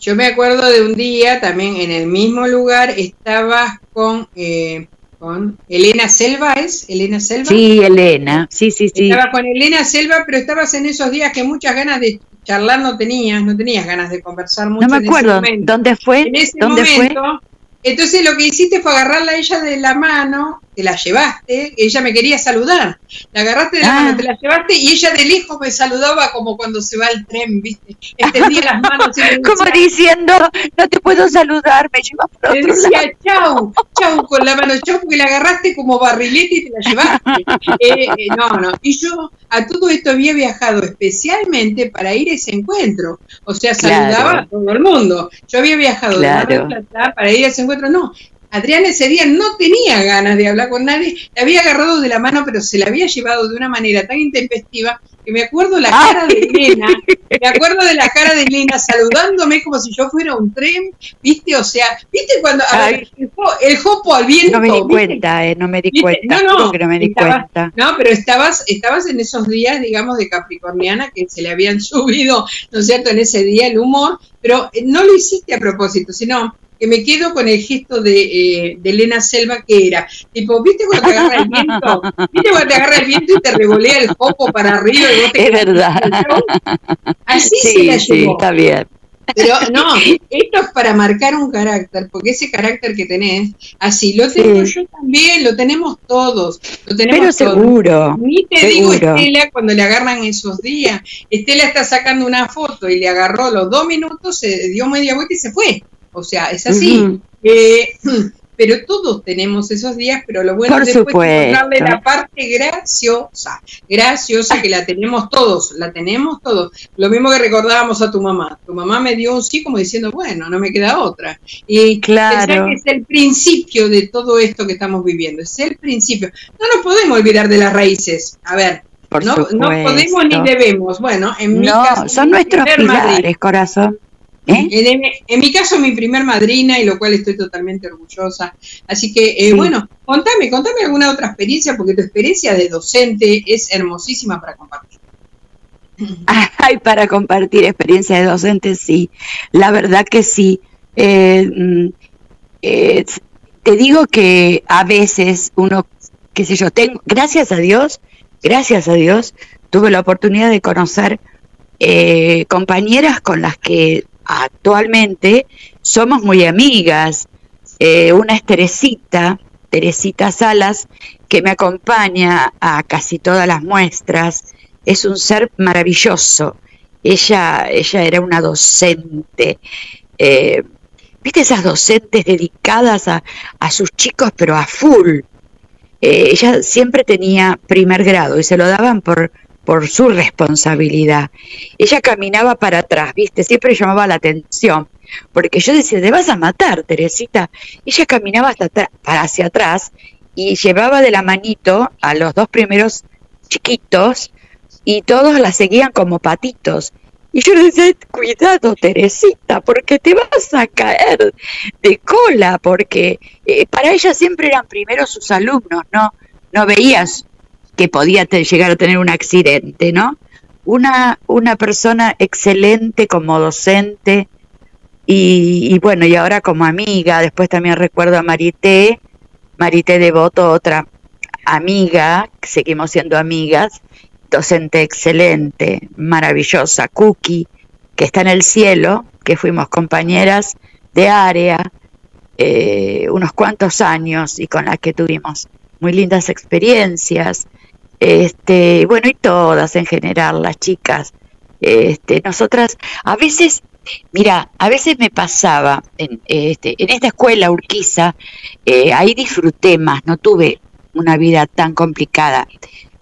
Yo me acuerdo de un día también en el mismo lugar, estabas con, eh, con Elena Selva, ¿es? Elena Selva. Sí, Elena, sí, sí, sí. Estabas con Elena Selva, pero estabas en esos días que muchas ganas de charlar no tenías, no tenías ganas de conversar mucho. No me acuerdo, ¿dónde fue? En ese ¿Dónde momento, fue? Entonces lo que hiciste fue agarrarla a ella de la mano, te la llevaste, ella me quería saludar, la agarraste de la mano, ah. te la llevaste y ella de lejos me saludaba como cuando se va el tren, ¿viste? Extendía las manos. Y como diciendo, no te puedo saludar, me llevas por otro decía, chau, chau, con la mano, chau, porque la agarraste como barrilete y te la llevaste. Eh, eh, no, no, y yo a todo esto había viajado especialmente para ir a ese encuentro, o sea, saludaba a todo el mundo. Yo había viajado de para ir a ese encuentro no. Adriana ese día no tenía ganas de hablar con nadie, la había agarrado de la mano, pero se la había llevado de una manera tan intempestiva que me acuerdo la cara de Elena, me acuerdo de la cara de Elena saludándome como si yo fuera un tren, ¿viste? O sea, ¿viste cuando el, jopo al viento? No me di cuenta, eh, no me di cuenta. No, no, me di cuenta. No, pero estabas, estabas en esos días, digamos, de Capricorniana que se le habían subido, ¿no es cierto?, en ese día el humor, pero eh, no lo hiciste a propósito, sino que me quedo con el gesto de, eh, de, Elena Selva que era, tipo, ¿viste cuando te agarra el viento? ¿Viste cuando te agarra el viento y te revolea el copo para arriba y vos te Es verdad. Así sí, se la sí, está bien. Pero no, esto es para marcar un carácter, porque ese carácter que tenés, así lo tengo yo también, lo tenemos todos. Lo tenemos Pero seguro. Ni te digo Estela cuando le agarran esos días. Estela está sacando una foto y le agarró los dos minutos, se dio media vuelta y se fue. O sea, es así. Eh, pero todos tenemos esos días, pero lo bueno es después darle la parte graciosa, graciosa que la tenemos todos, la tenemos todos. Lo mismo que recordábamos a tu mamá. Tu mamá me dio un sí como diciendo, bueno, no me queda otra. Y claro. que es el principio de todo esto que estamos viviendo, es el principio. No nos podemos olvidar de las raíces. A ver, no, no, podemos ni debemos. Bueno, en mi caso, son nuestros pilares, corazón. ¿Eh? En, mi caso, mi primer madrina, y lo cual estoy totalmente orgullosa. Así que, eh, bueno, contame, contame alguna otra experiencia, porque tu experiencia de docente es hermosísima para compartir. Ay, para compartir experiencia de docente, sí. La verdad que sí. Eh, mm, te digo que a veces uno, qué sé yo, tengo, gracias a Dios, gracias a Dios, tuve la oportunidad de conocer compañeras con las que actualmente somos muy amigas. Eh, una es Teresita, Teresita Salas, que me acompaña a casi todas las muestras. Es un ser maravilloso. Ella, ella era una docente. Eh, ¿Viste esas docentes dedicadas a, a, sus chicos, pero a full? Eh, ella siempre tenía primer grado y se lo daban por por su responsabilidad. Ella caminaba para atrás, ¿viste? Siempre llamaba la atención, porque yo decía, te vas a matar, Teresita. Ella caminaba para hacia atrás y llevaba de la manito a los dos primeros chiquitos y todos la seguían como patitos. Y yo le decía, cuidado Teresita, porque te vas a caer de cola, porque eh, para ella siempre eran primero sus alumnos, ¿no? No veías que podía llegar a tener un accidente, ¿no? Una, una persona excelente como docente y, bueno, y ahora como amiga, después también recuerdo a Marité, Marité Devoto, otra amiga, seguimos siendo amigas, docente excelente, maravillosa, Cookie, que está en el cielo, que fuimos compañeras de área eh, unos cuantos años y con la que tuvimos muy lindas experiencias. Este, bueno, y todas en general, las chicas. Este, nosotras, a veces, mira, a veces me pasaba en, este, en esta escuela Urquiza, eh, ahí disfruté más, no tuve una vida tan complicada,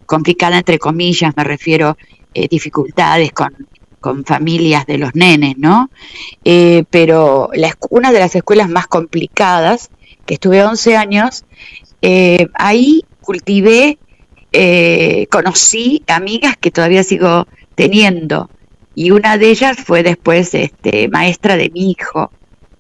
complicada entre comillas, me refiero eh, dificultades con, con familias de los nenes, ¿no? Eh, pero la, una de las escuelas más complicadas, que estuve 11 años, ahí cultivé eh, conocí amigas que todavía sigo teniendo. Y una de ellas fue después este, maestra de mi hijo,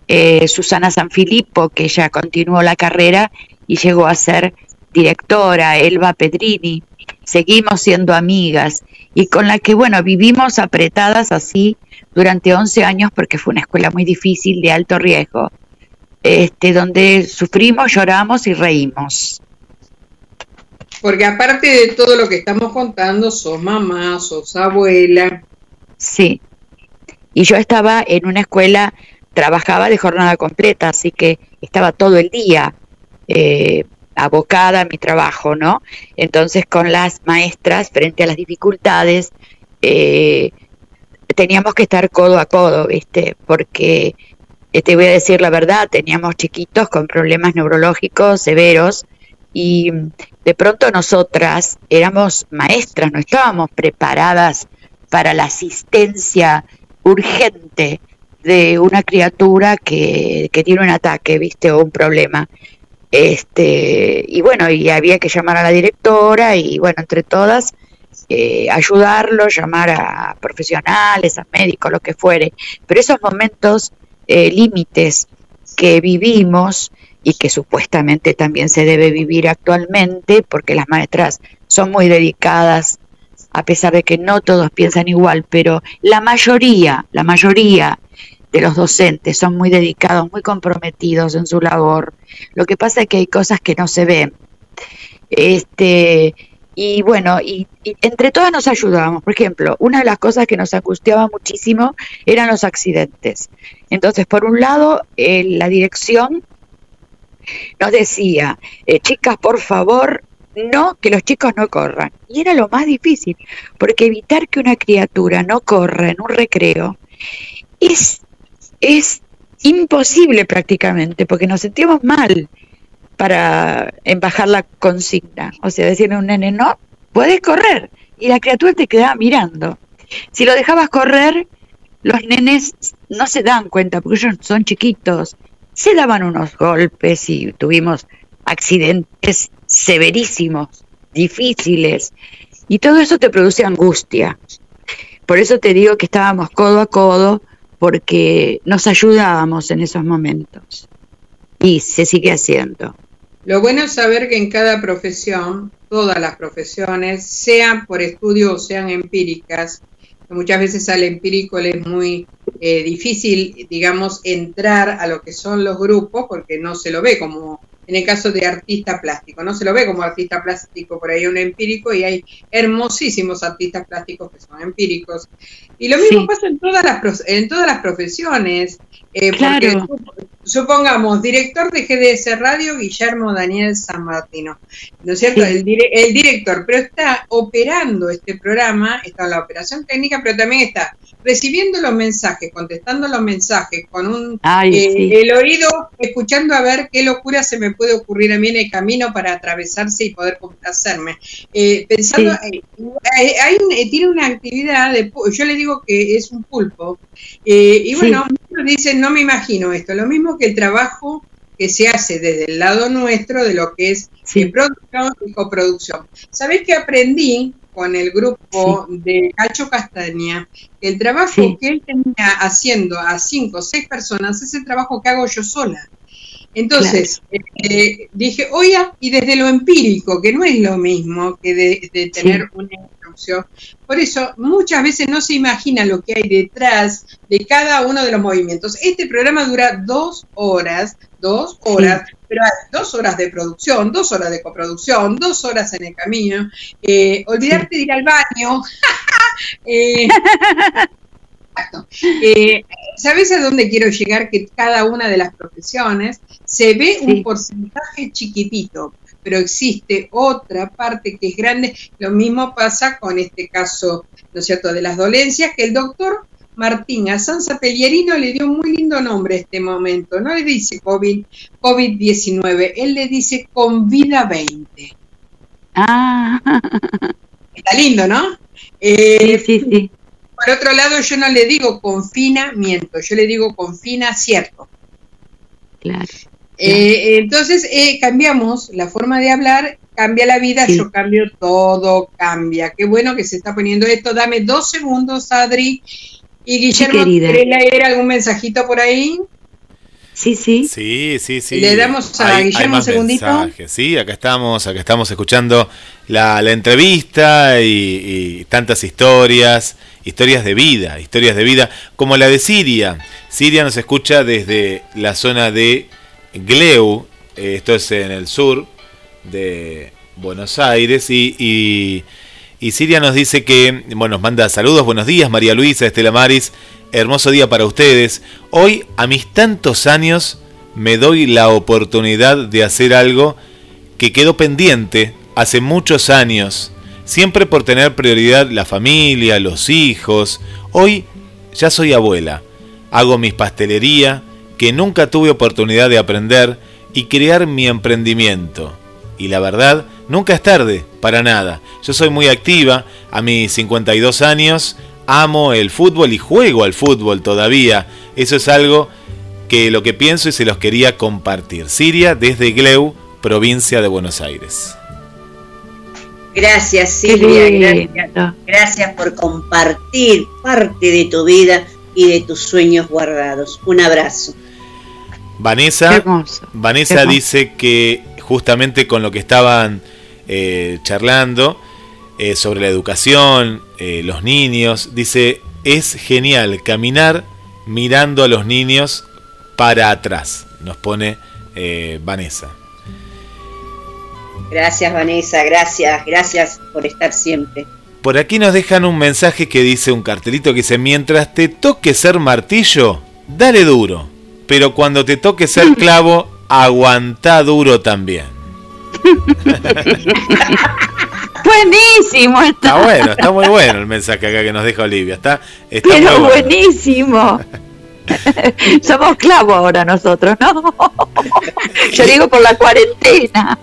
eh, Susana Sanfilippo, que ya continuó la carrera y llegó a ser directora, Elba Pedrini, seguimos siendo amigas. Y con la que, bueno, vivimos apretadas así durante 11 años porque fue una escuela muy difícil, de alto riesgo, este, donde sufrimos, lloramos y reímos. Porque aparte de todo lo que estamos contando, sos mamá, sos abuela. Sí. Y yo estaba en una escuela, trabajaba de jornada completa, así que estaba todo el día eh, abocada a mi trabajo, ¿no? Entonces con las maestras, frente a las dificultades, eh, teníamos que estar codo a codo, ¿viste? Porque, te voy a decir la verdad, teníamos chiquitos con problemas neurológicos severos y de pronto nosotras éramos maestras, no estábamos preparadas para la asistencia urgente de una criatura que, que tiene un ataque, viste, o un problema. Este, y bueno, y había que llamar a la directora y bueno, entre todas eh, ayudarlo, llamar a profesionales, a médicos, lo que fuere. Pero esos momentos eh, límites que vivimos y que supuestamente también se debe vivir actualmente, porque las maestras son muy dedicadas, a pesar de que no todos piensan igual, pero la mayoría, la mayoría de los docentes son muy dedicados, muy comprometidos en su labor. Lo que pasa es que hay cosas que no se ven. Este, y bueno, y, entre todas nos ayudábamos. Por ejemplo, una de las cosas que nos angustiaba muchísimo eran los accidentes. Entonces, por un lado, eh, la dirección nos decía, eh, chicas, por favor, no, que los chicos no corran. Y era lo más difícil, porque evitar que una criatura no corra en un recreo es, es imposible prácticamente, porque nos sentimos mal para bajar la consigna. O sea, decirle a un nene, no, puedes correr. Y la criatura te quedaba mirando. Si lo dejabas correr, los nenes no se dan cuenta, porque ellos son chiquitos. Se daban unos golpes y tuvimos accidentes severísimos, difíciles. Y todo eso te produce angustia. Por eso te digo que estábamos codo a codo, porque nos ayudábamos en esos momentos. Y se sigue haciendo. Lo bueno es saber que en cada profesión, todas las profesiones, sean por estudio o sean empíricas, muchas veces al empírico le es muy eh, difícil, digamos, entrar a lo que son los grupos porque no se lo ve como en el caso de artista plástico, no se lo ve como artista plástico, por ahí un empírico y hay hermosísimos artistas plásticos que son empíricos. Y lo mismo pasa en todas las, en todas las profesiones. Eh, claro. supongamos, director de GDS Radio, Guillermo Daniel San Martino, ¿no es cierto? El, el, director, pero está operando este programa, está en la operación técnica, pero también está recibiendo los mensajes, contestando los mensajes, con un eh, el oído, escuchando a ver qué locura se me puede ocurrir a mí en el camino para atravesarse y poder complacerme. Eh, pensando, hay, tiene una actividad de, yo le digo que es un pulpo, y bueno, dicen, no me imagino esto, lo mismo que el trabajo que se hace desde el lado nuestro de lo que es producción y coproducción. ¿Sabés que aprendí con el grupo de Cacho Castaña? El trabajo que él tenía haciendo a cinco o seis personas es el trabajo que hago yo sola. Entonces, eh, dije, oye, y desde lo empírico, que no es lo mismo que de, tener una instrucción. Por eso, muchas veces no se imagina lo que hay detrás de cada uno de los movimientos. Este programa dura dos horas, dos horas, pero hay dos horas de producción, dos horas de coproducción, dos horas en el camino. Eh, olvidarte de ir al baño. eh, eh, ¿Sabes a dónde quiero llegar? Que cada una de las profesiones se ve un porcentaje chiquitito, pero existe otra parte que es grande. Lo mismo pasa con este caso, ¿no es cierto?, de las dolencias, que el doctor Martín a Sansa Pellerino le dio un muy lindo nombre a este momento. No le dice COVID, COVID-19, él le dice Convida 20. Ah. Está lindo, ¿no? sí, sí, sí. Por otro lado, yo no le digo confinamiento, yo le digo confina cierto. Claro. Eh, entonces eh, cambiamos la forma de hablar, cambia la vida, yo cambio todo, cambia. Qué bueno que se está poniendo esto. Dame dos segundos, Adri. Y Guillermo, ¿querés leer algún mensajito por ahí? Sí, sí. Sí, sí, sí. Le damos a Guillermo un segundito. Sí, acá estamos, acá estamos escuchando la, entrevista y, tantas historias, historias de vida, historias de vida, como la de Siria. Siria nos escucha desde la zona de Gleu, eh, esto es en el sur de Buenos Aires, y, y, Siria nos dice que, bueno, nos manda saludos, buenos días, María Luisa, Estela Maris, hermoso día para ustedes. Hoy, a mis tantos años, me doy la oportunidad de hacer algo que quedó pendiente hace muchos años, siempre por tener prioridad la familia, los hijos. Hoy ya soy abuela, hago mis pastelería, que nunca tuve oportunidad de aprender, y crear mi emprendimiento. Y la verdad, nunca es tarde, para nada. Yo soy muy activa, a mis 52 años, amo el fútbol y juego al fútbol todavía. Eso es algo que lo que pienso y se los quería compartir. Siria desde Gleu, provincia de Buenos Aires. Gracias Silvia, gracias, gracias por compartir parte de tu vida y de tus sueños guardados. Un abrazo. Vanessa, Vanessa dice que justamente con lo que estaban eh, charlando eh, sobre la educación, eh, los niños, dice, es genial caminar mirando a los niños para atrás, nos pone Vanessa. Gracias Vanessa, gracias, gracias por estar siempre. Por aquí nos dejan un mensaje que dice un cartelito que dice, mientras te toque ser martillo, dale duro, pero cuando te toque ser clavo, aguanta duro también. buenísimo está. bueno, está muy bueno el mensaje acá que nos deja Olivia. Está, está pero buenísimo. Somos clavos ahora nosotros, ¿no? Yo digo por la cuarentena.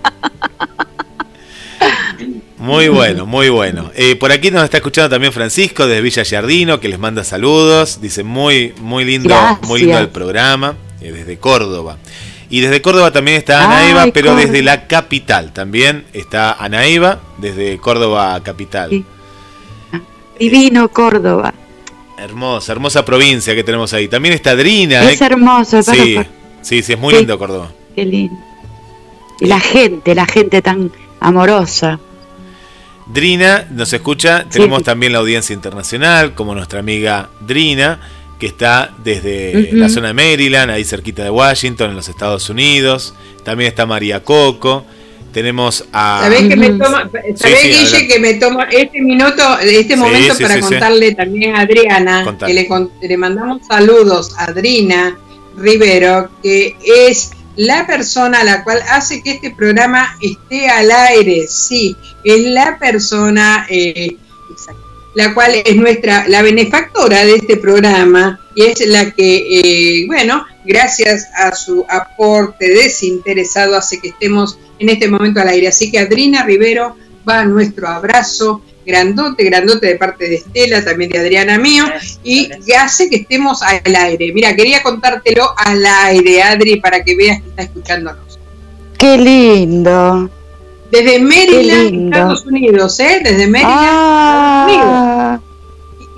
Muy bueno, muy bueno. Eh, por aquí nos está escuchando también Francisco desde Villa Yardino, que les manda saludos. Dice muy, muy lindo, muy lindo el programa, eh, desde Córdoba. Y desde Córdoba también está Anaíba, pero desde la capital. También está Anaíba, desde Córdoba capital. Divino Córdoba. Hermosa, hermosa provincia que tenemos ahí. También está Drina. Es hermoso. Sí, sí, sí, es muy lindo Córdoba. Qué lindo. Y la gente, la gente tan amorosa. Drina nos escucha, tenemos también la audiencia internacional, como nuestra amiga Drina, que está desde la zona de Maryland, ahí cerquita de Washington, en los Estados Unidos. También está María Coco. Tenemos a. ¿Sabés que me toma, Guille, que me tomo este minuto, este momento para contarle también a Adriana, que le, le mandamos saludos a Adrina Rivero, que es la persona a la cual hace que este programa esté al aire, sí, es la persona eh, la cual es nuestra, la benefactora de este programa y es la que, eh, bueno, gracias a su aporte desinteresado hace que estemos en este momento al aire. Así que Adrina Rivero va a nuestro abrazo grandote, grandote de parte de Estela, también de Adriana mío, y que hace que estemos al aire. Mira, quería contártelo al aire, Adri, para que veas que está escuchándonos. Qué lindo. Desde Maryland, Estados Unidos, ¿eh? Desde Maryland, Estados ah. Unidos.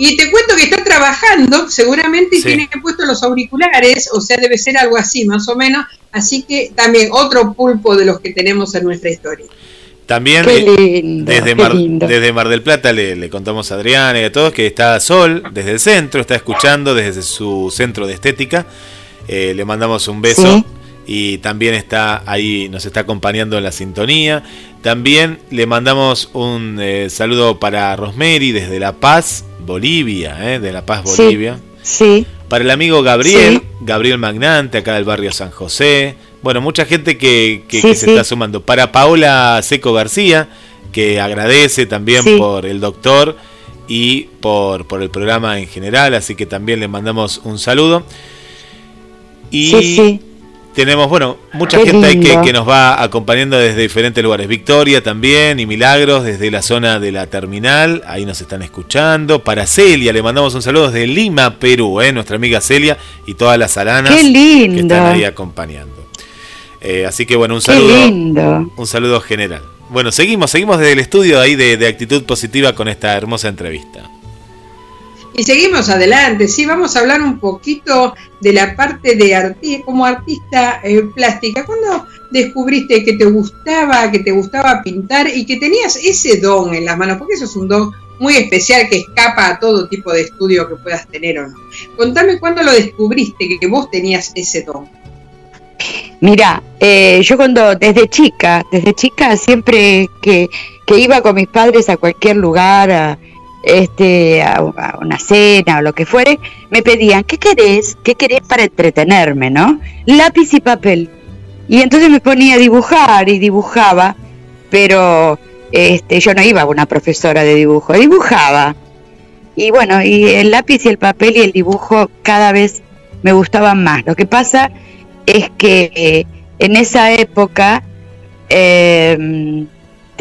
Y te cuento que está trabajando, seguramente, y tiene puesto los auriculares, o sea, debe ser algo así, más o menos. Así que también otro pulpo de los que tenemos en nuestra historia. También eh, desde, Mar, desde Mar del Plata le, contamos a Adriana y a todos que está Sol desde el centro, está escuchando desde su centro de estética. Eh, le mandamos un beso y también está ahí, nos está acompañando en la sintonía. También le mandamos un eh, saludo para Rosemary desde La Paz, Bolivia, de La Paz, Bolivia. Sí. Para el amigo Gabriel, Gabriel Magnante, acá del barrio San José. Bueno, mucha gente que, se está sumando. Para Paola Seco García, que agradece también por el doctor y por, por el programa en general, así que también le mandamos un saludo. Y tenemos, bueno, mucha gente ahí que, que, nos va acompañando desde diferentes lugares. Victoria también y Milagros desde la zona de la terminal, ahí nos están escuchando. Para Celia, le mandamos un saludo desde Lima, Perú, ¿eh? nuestra amiga Celia y todas las alanas que están ahí acompañando. Eh, así que bueno, un saludo. Un saludo general. Bueno, seguimos, seguimos desde el estudio ahí de, actitud positiva con esta hermosa entrevista. Y seguimos adelante, sí, vamos a hablar un poquito de la parte de artista, como artista eh, plástica. ¿Cuándo descubriste que te gustaba, que te gustaba pintar y que tenías ese don en las manos? Porque eso es un don muy especial que escapa a todo tipo de estudio que puedas tener o no. Contame cuándo lo descubriste, que vos tenías ese don. Mira, eh, yo cuando desde chica, desde chica siempre que, iba con mis padres a cualquier lugar, a, este, a, una cena o lo que fuere, me pedían, ¿qué querés? ¿Qué querés para entretenerme, no? Lápiz y papel. Y entonces me ponía a dibujar y dibujaba, pero este, yo no iba a una profesora de dibujo, dibujaba. Y bueno, y el lápiz y el papel y el dibujo cada vez me gustaban más. Lo que pasa es que eh, en esa época em,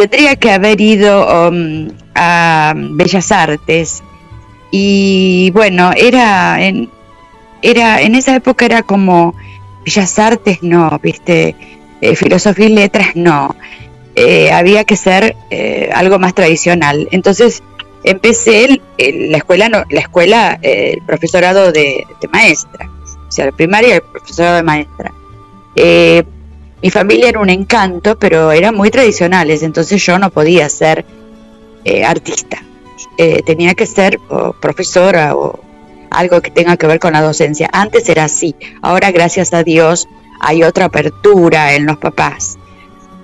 tendría que haber ido um, a Bellas Artes y bueno, era en, era en esa época era como Bellas Artes no, viste, eh, filosofía y letras no. eh, había que ser eh, algo más tradicional. Entonces empecé la escuela, la escuela, el profesorado de, maestra, o sea, la primaria el profesorado de maestra. Mi familia era un encanto, pero eran muy tradicionales, entonces yo no podía ser artista. tenía que ser profesora o algo que tenga que ver con la docencia. Antes era así, ahora gracias a Dios hay otra apertura en los papás.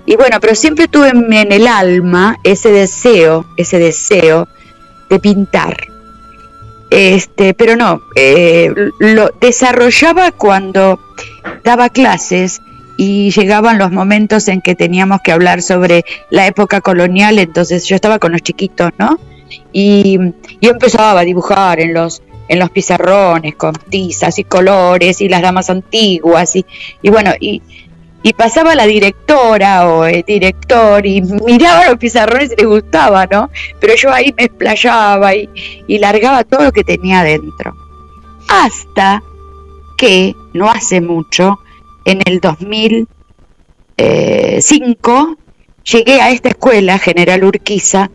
Y bueno, pero siempre tuve en el alma ese deseo, ese deseo de pintar. Este, pero no, eh, lo desarrollaba cuando daba clases y llegaban los momentos en que teníamos que hablar sobre la época colonial, entonces yo estaba con los chiquitos, ¿no? Y yo empezaba a dibujar en los en los pizarrones con tizas y colores y las damas antiguas y, y bueno, y, y pasaba la directora o el director y miraba los pizarrones y le gustaba, ¿no? Pero yo ahí me explayaba y, y largaba todo lo que tenía dentro. Hasta que, no hace mucho, en el 2005, eh, llegué a esta escuela, General Urquiza,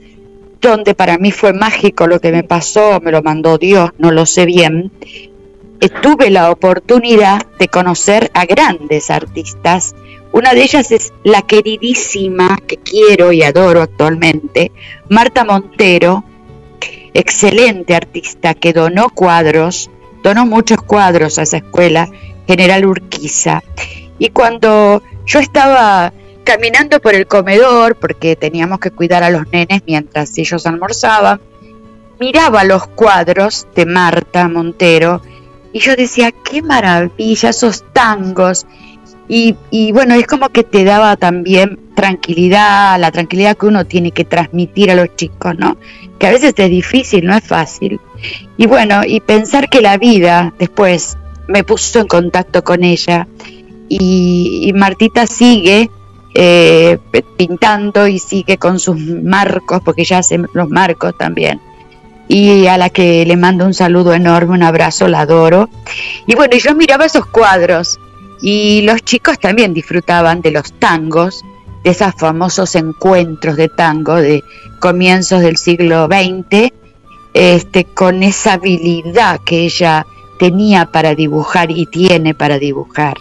donde para mí fue mágico lo que me pasó, me lo mandó Dios, no lo sé bien, tuve la oportunidad de conocer a grandes artistas. Una de ellas es la queridísima que quiero y adoro actualmente, Marta Montero, excelente artista que donó cuadros, donó muchos cuadros a esa escuela, General Urquiza. Y cuando yo estaba caminando por el comedor, porque teníamos que cuidar a los nenes mientras ellos almorzaban, miraba los cuadros de Marta Montero y yo decía, qué maravilla, esos tangos. Y, y, bueno, es como que te daba también tranquilidad, la tranquilidad que uno tiene que transmitir a los chicos, ¿no? Que a veces es difícil, no es fácil. Y bueno, y pensar que la vida después me puso en contacto con ella y, Martita sigue eh, pintando y sigue con sus marcos, porque ya hace los marcos también. Y a la que le mando un saludo enorme, un abrazo, la adoro. Y bueno, yo miraba esos cuadros y los chicos también disfrutaban de los tangos, de esos famosos encuentros de tango de comienzos del siglo XX, este, con esa habilidad que ella tenía para dibujar y tiene para dibujar.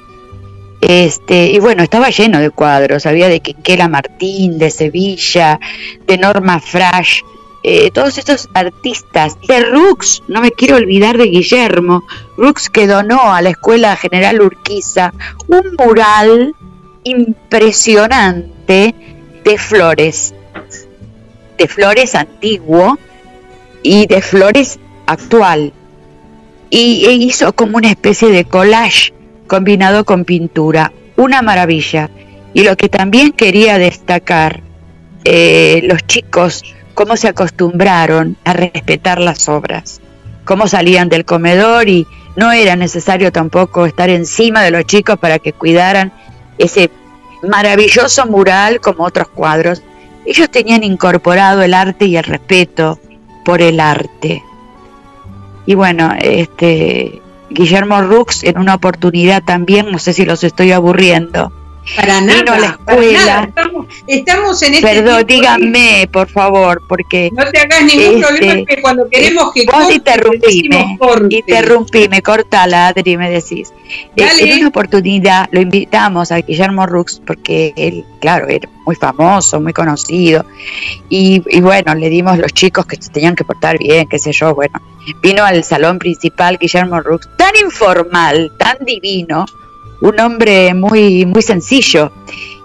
Este, y bueno, estaba lleno de cuadros, había de Quinquela Martín, de Sevilla, de Norma Frash, eh, todos estos artistas, de Rux, no me quiero olvidar de Guillermo, Rux que donó a la Escuela General Urquiza un mural impresionante de flores, de flores antiguo y de flores actual. Y e hizo como una especie de collage combinado con pintura. Una maravilla. Y lo que también quería destacar, eh, los chicos, cómo se acostumbraron a respetar las obras, cómo salían del comedor y no era necesario tampoco estar encima de los chicos para que cuidaran ese maravilloso mural como otros cuadros. Ellos tenían incorporado el arte y el respeto por el arte. Y bueno, este Guillermo Rux en una oportunidad también, no sé si los estoy aburriendo. Para nada, vino a la escuela. Estamos, en este Perdón, díganme, por favor, porque. No te hagas ningún este, problema, que cuando queremos que. Vos interrumpime, interrumpime, cortala, Adri, me decís. Eh, en una oportunidad lo invitamos a Guillermo Rux, porque él, claro, era muy famoso, muy conocido. Y, y bueno, le dimos los chicos que se tenían que portar bien, qué sé yo, bueno. Vino al salón principal Guillermo Rux, tan informal, tan divino un hombre muy, muy sencillo.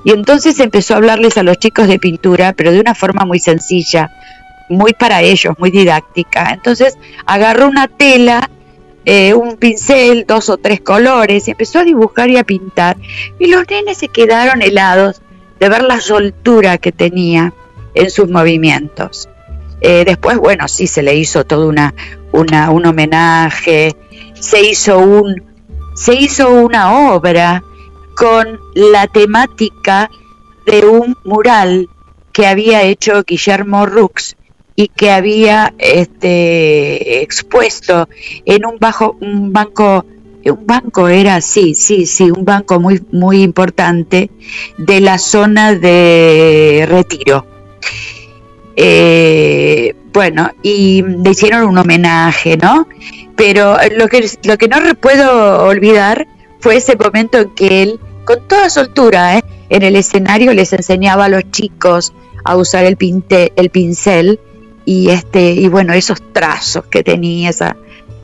Y entonces empezó a hablarles a los chicos de pintura, pero de una forma muy sencilla, muy para ellos, muy didáctica. Entonces agarró una tela, eh, un pincel, dos o tres colores, y empezó a dibujar y a pintar. Y los nenes se quedaron helados de ver la soltura que tenía en sus movimientos. Eh, después, bueno, sí, se le hizo todo una, una, un homenaje, se hizo un, se hizo una obra con la temática de un mural que había hecho Guillermo Rux y que había este, expuesto en un, bajo, un banco un banco era, sí, sí, sí, un banco muy, muy importante de la zona de retiro. Eh, bueno, y le hicieron un homenaje, ¿no? Pero lo que, lo que no puedo olvidar fue ese momento en que él, con toda soltura, ¿eh? en el escenario les enseñaba a los chicos a usar el, pinte, el pincel y este y bueno esos trazos que tenía esa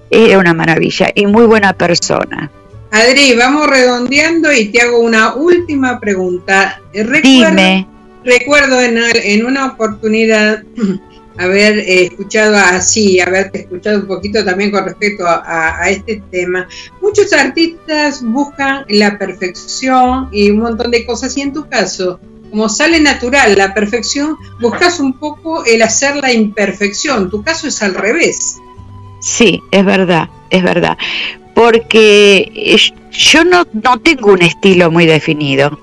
era una maravilla y muy buena persona. Adri, vamos redondeando y te hago una última pregunta. Recuerdo, Dime. Recuerdo en, en una oportunidad haber eh, escuchado así, haberte escuchado un poquito también con respecto a, este tema. Muchos artistas buscan la perfección y un montón de cosas, y en tu caso, como sale natural la perfección, buscas un poco el hacer la imperfección. Tu caso es al revés. Sí, es verdad, es verdad. Porque yo no, no tengo un estilo muy definido.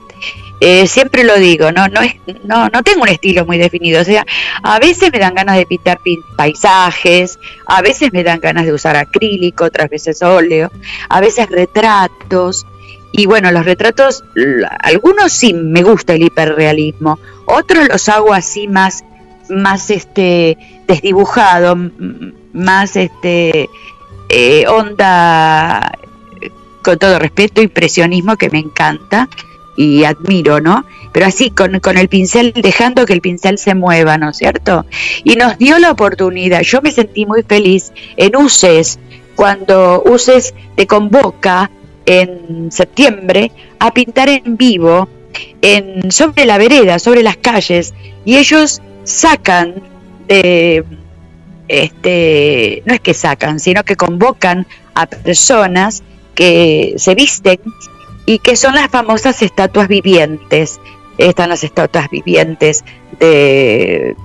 Eh, siempre lo digo, no, no, es, no, no tengo un estilo muy definido. O sea, a veces me dan ganas de pintar paisajes, a veces me dan ganas de usar acrílico, otras veces óleo, a veces retratos. Y bueno, los retratos, algunos sí me gusta el hiperrealismo, otros los hago así más, más este, desdibujado, más este eh, onda, con todo respeto, impresionismo que me encanta y admiro, ¿no? Pero así, con, con, el pincel, dejando que el pincel se mueva, ¿no es cierto? Y nos dio la oportunidad, yo me sentí muy feliz en UCES, cuando UCES te convoca en septiembre a pintar en vivo en, sobre la vereda, sobre las calles, y ellos sacan de este, no es que sacan, sino que convocan a personas que se visten y que son las famosas estatuas vivientes. Están las estatuas vivientes de,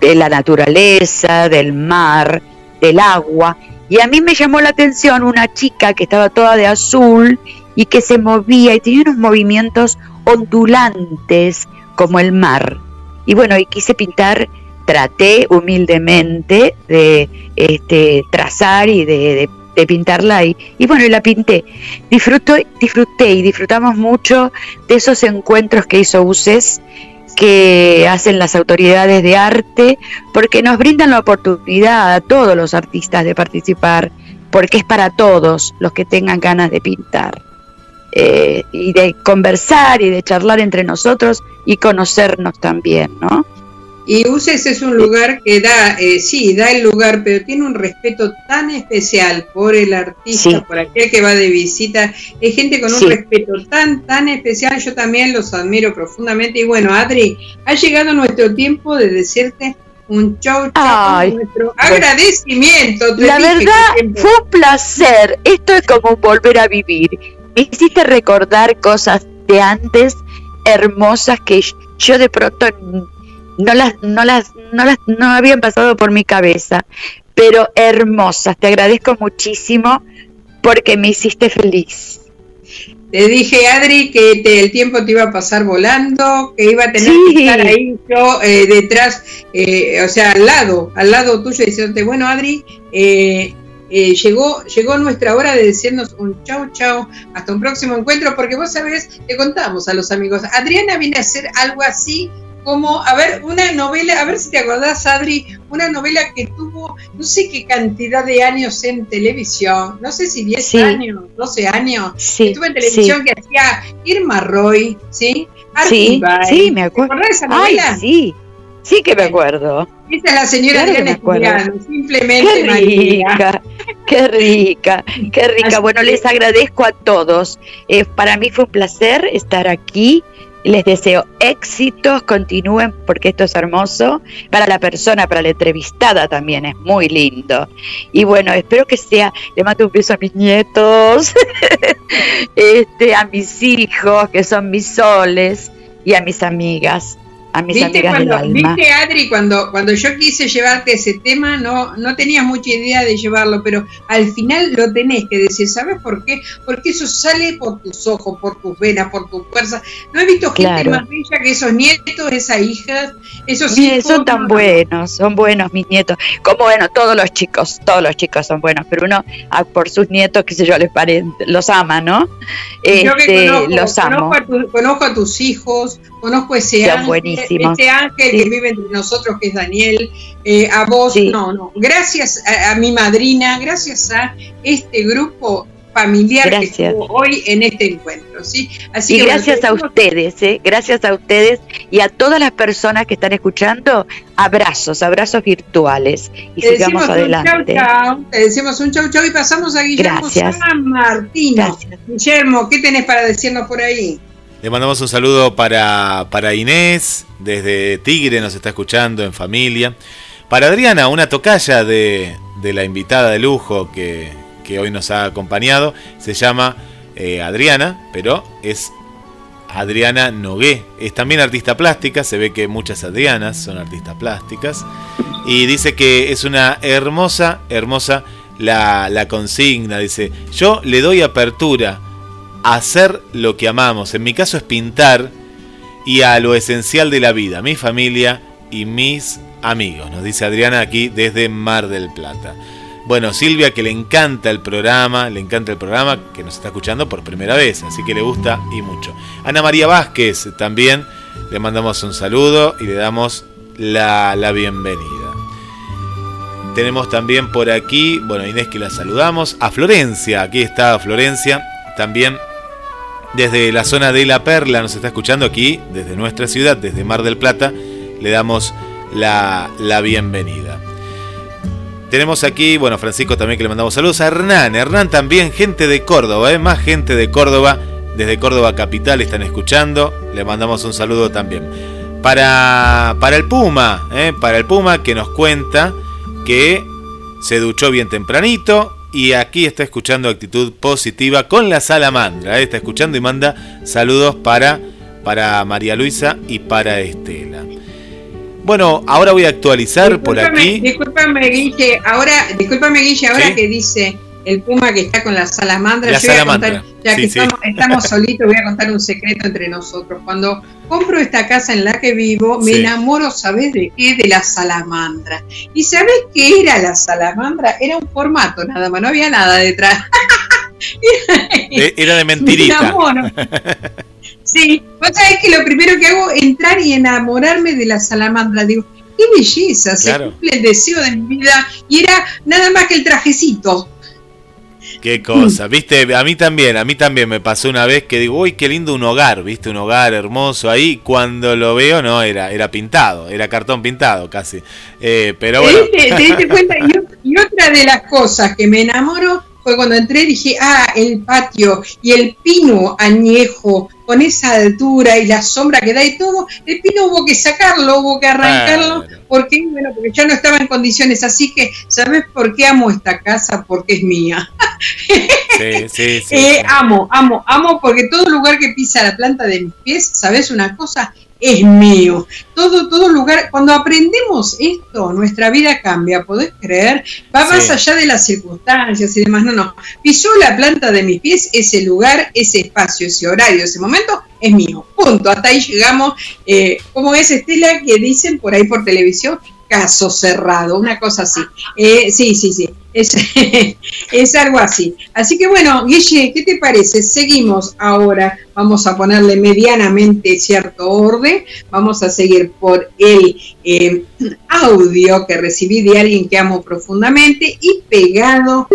de la naturaleza, del mar, del agua. Y a mí me llamó la atención una chica que estaba toda de azul y que se movía y tenía unos movimientos ondulantes como el mar. Y bueno, y quise pintar traté humildemente de este, trazar y de, pintarla y, y, bueno, y la pinté. Disfruto, disfruté y disfrutamos mucho de esos encuentros que hizo UCES que hacen las autoridades de arte porque nos brindan la oportunidad a todos los artistas de participar porque es para todos los que tengan ganas de pintar eh, y de conversar y de charlar entre nosotros y conocernos también, ¿no? Y Uses es un lugar que da, eh, sí, da el lugar, pero tiene un respeto tan especial por el artista, por aquel que va de visita. Es gente con un respeto tan, tan especial. Yo también los admiro profundamente. Y bueno, Adri, ha llegado nuestro tiempo de decirte un chau, chau, nuestro agradecimiento. La verdad, fue un placer. Esto es como volver a vivir. Me hiciste recordar cosas de antes hermosas que yo de pronto no las, no las, no las, no habían pasado por mi cabeza, pero hermosas. Te agradezco muchísimo porque me hiciste feliz. Te dije, Adri, que el tiempo te iba a pasar volando, que iba a tener que estar ahí yo eh, detrás, eh, o sea, al lado, al lado tuyo, diciéndote, bueno, Adri, eh, llegó, llegó nuestra hora de decirnos un chau chau, hasta un próximo encuentro, porque vos sabés, le contamos a los amigos, Adriana viene a hacer algo así como, a ver, una novela, a ver si te acordás, Adri, una novela que tuvo no sé qué cantidad de años en televisión, no sé si 10 años, 12 años, sí, estuvo en televisión que hacía Irma Roy, ¿sí? sí, sí, me acuerdo. ¿Te esa novela? Ay, sí, sí que me acuerdo. Esa es la señora Adriana simplemente Qué rica, qué rica, qué rica. bueno, les agradezco a todos. Eh, para mí fue un placer estar aquí les deseo éxitos, continúen porque esto es hermoso. Para la persona, para la entrevistada también es muy lindo. Y bueno, espero que sea, le mando un beso a mis nietos, este, a mis hijos, que son mis soles, y a mis amigas. A mis amigas del alma. Viste, Adri, cuando, cuando yo quise llevarte ese tema, no, no tenías mucha idea de llevarlo, pero al final lo tenés que decir, ¿sabes por qué? Porque eso sale por tus ojos, por tus venas, por tu fuerza. No he visto gente más bella que esos nietos, esas hijas, esos hijos. Son tan buenos, son buenos mis nietos. Como bueno, todos los chicos, todos los chicos son buenos, pero uno por sus nietos, qué sé yo, les los ama, ¿no? yo que este, los amo. Conozco a, tus hijos, conozco ese ángel, ese ángel que vive entre nosotros, que es Daniel, eh, a vos, no, no, gracias a, mi madrina, gracias a este grupo familiar que estuvo hoy en este encuentro, ¿sí? Así y gracias a ustedes, ¿eh? gracias a ustedes y a todas las personas que están escuchando, abrazos, abrazos virtuales y sigamos adelante. Te decimos un chau chau y pasamos a Guillermo San Martino. Guillermo, ¿qué tenés para decirnos por ahí? Le mandamos un saludo para, para Inés, desde Tigre nos está escuchando en familia. Para Adriana, una tocaya de, la invitada de lujo que, hoy nos ha acompañado, se llama eh, Adriana, pero es Adriana Nogué. Es también artista plástica, se ve que muchas Adrianas son artistas plásticas. Y dice que es una hermosa, hermosa la, la consigna. Dice, yo le doy apertura hacer lo que amamos. En mi caso es pintar y a lo esencial de la vida, mi familia y mis amigos, nos dice Adriana aquí desde Mar del Plata. Bueno, Silvia que le encanta el programa, le encanta el programa, que nos está escuchando por primera vez, así que le gusta y mucho. Ana María Vázquez también, le mandamos un saludo y le damos la, la bienvenida. Tenemos también por aquí, bueno, Inés que la saludamos, a Florencia, aquí está Florencia, también desde la zona de La Perla nos está escuchando aquí, desde nuestra ciudad, desde Mar del Plata, le damos la, bienvenida. Tenemos aquí, bueno, Francisco también que le mandamos saludos a Hernán. Hernán también, gente de Córdoba, ¿eh? más gente de Córdoba, desde Córdoba Capital están escuchando. Le mandamos un saludo también. Para, para el Puma, ¿eh? para el Puma que nos cuenta que se duchó bien tempranito, y aquí está escuchando actitud positiva con la salamandra. ¿eh? Está escuchando y manda saludos para, para María Luisa y para Estela. Bueno, ahora voy a actualizar por aquí. Discúlpame, Guille, ahora, discúlpame, Guille, ahora que dice el puma que está con la salamandra. La salamandra. ya que estamos, solitos, voy a contar un secreto entre nosotros. Cuando compro esta casa en la que vivo, me enamoro, ¿sabes de qué? De la salamandra. ¿Y sabes qué era la salamandra? Era un formato nada más, no había nada detrás. era de mentirita. Sí, vos sabés que lo primero que hago es entrar y enamorarme de la salamandra. Digo, qué belleza, se cumple el deseo de mi vida. Y era nada más que el trajecito. Qué cosa, viste, a mí también, a mí también me pasó una vez que digo, uy, qué lindo un hogar, viste, un hogar hermoso ahí, cuando lo veo, no, era, era pintado, era cartón pintado casi. Eh, pero bueno. ¿Te diste, cuenta? Y, otra de las cosas que me enamoro fue cuando entré y dije, ah, el patio y el pino añejo con esa altura y la sombra que da y todo, el pino hubo que sacarlo, hubo que arrancarlo, porque bueno, porque ya no estaba en condiciones, así que ¿sabes por qué amo esta casa? Porque es mía. Sí, sí, sí, eh, amo, amo, amo porque todo lugar que pisa la planta de mis pies, ¿sabes una cosa? Es mío. Todo, todo lugar, cuando aprendemos esto, nuestra vida cambia, ¿podés creer? Va más allá de las circunstancias y demás. No, no. Pisó la planta de mis pies, ese lugar, ese espacio, ese horario, ese momento, es mío. Punto. Hasta ahí llegamos. Eh, como es Estela que dicen por ahí por televisión, caso cerrado, una cosa así. Eh, sí, sí, sí, es, es, algo así. Así que bueno, Guille, ¿qué te parece? Seguimos ahora, vamos a ponerle medianamente cierto orden, vamos a seguir por el eh, audio que recibí de alguien que amo profundamente y pegado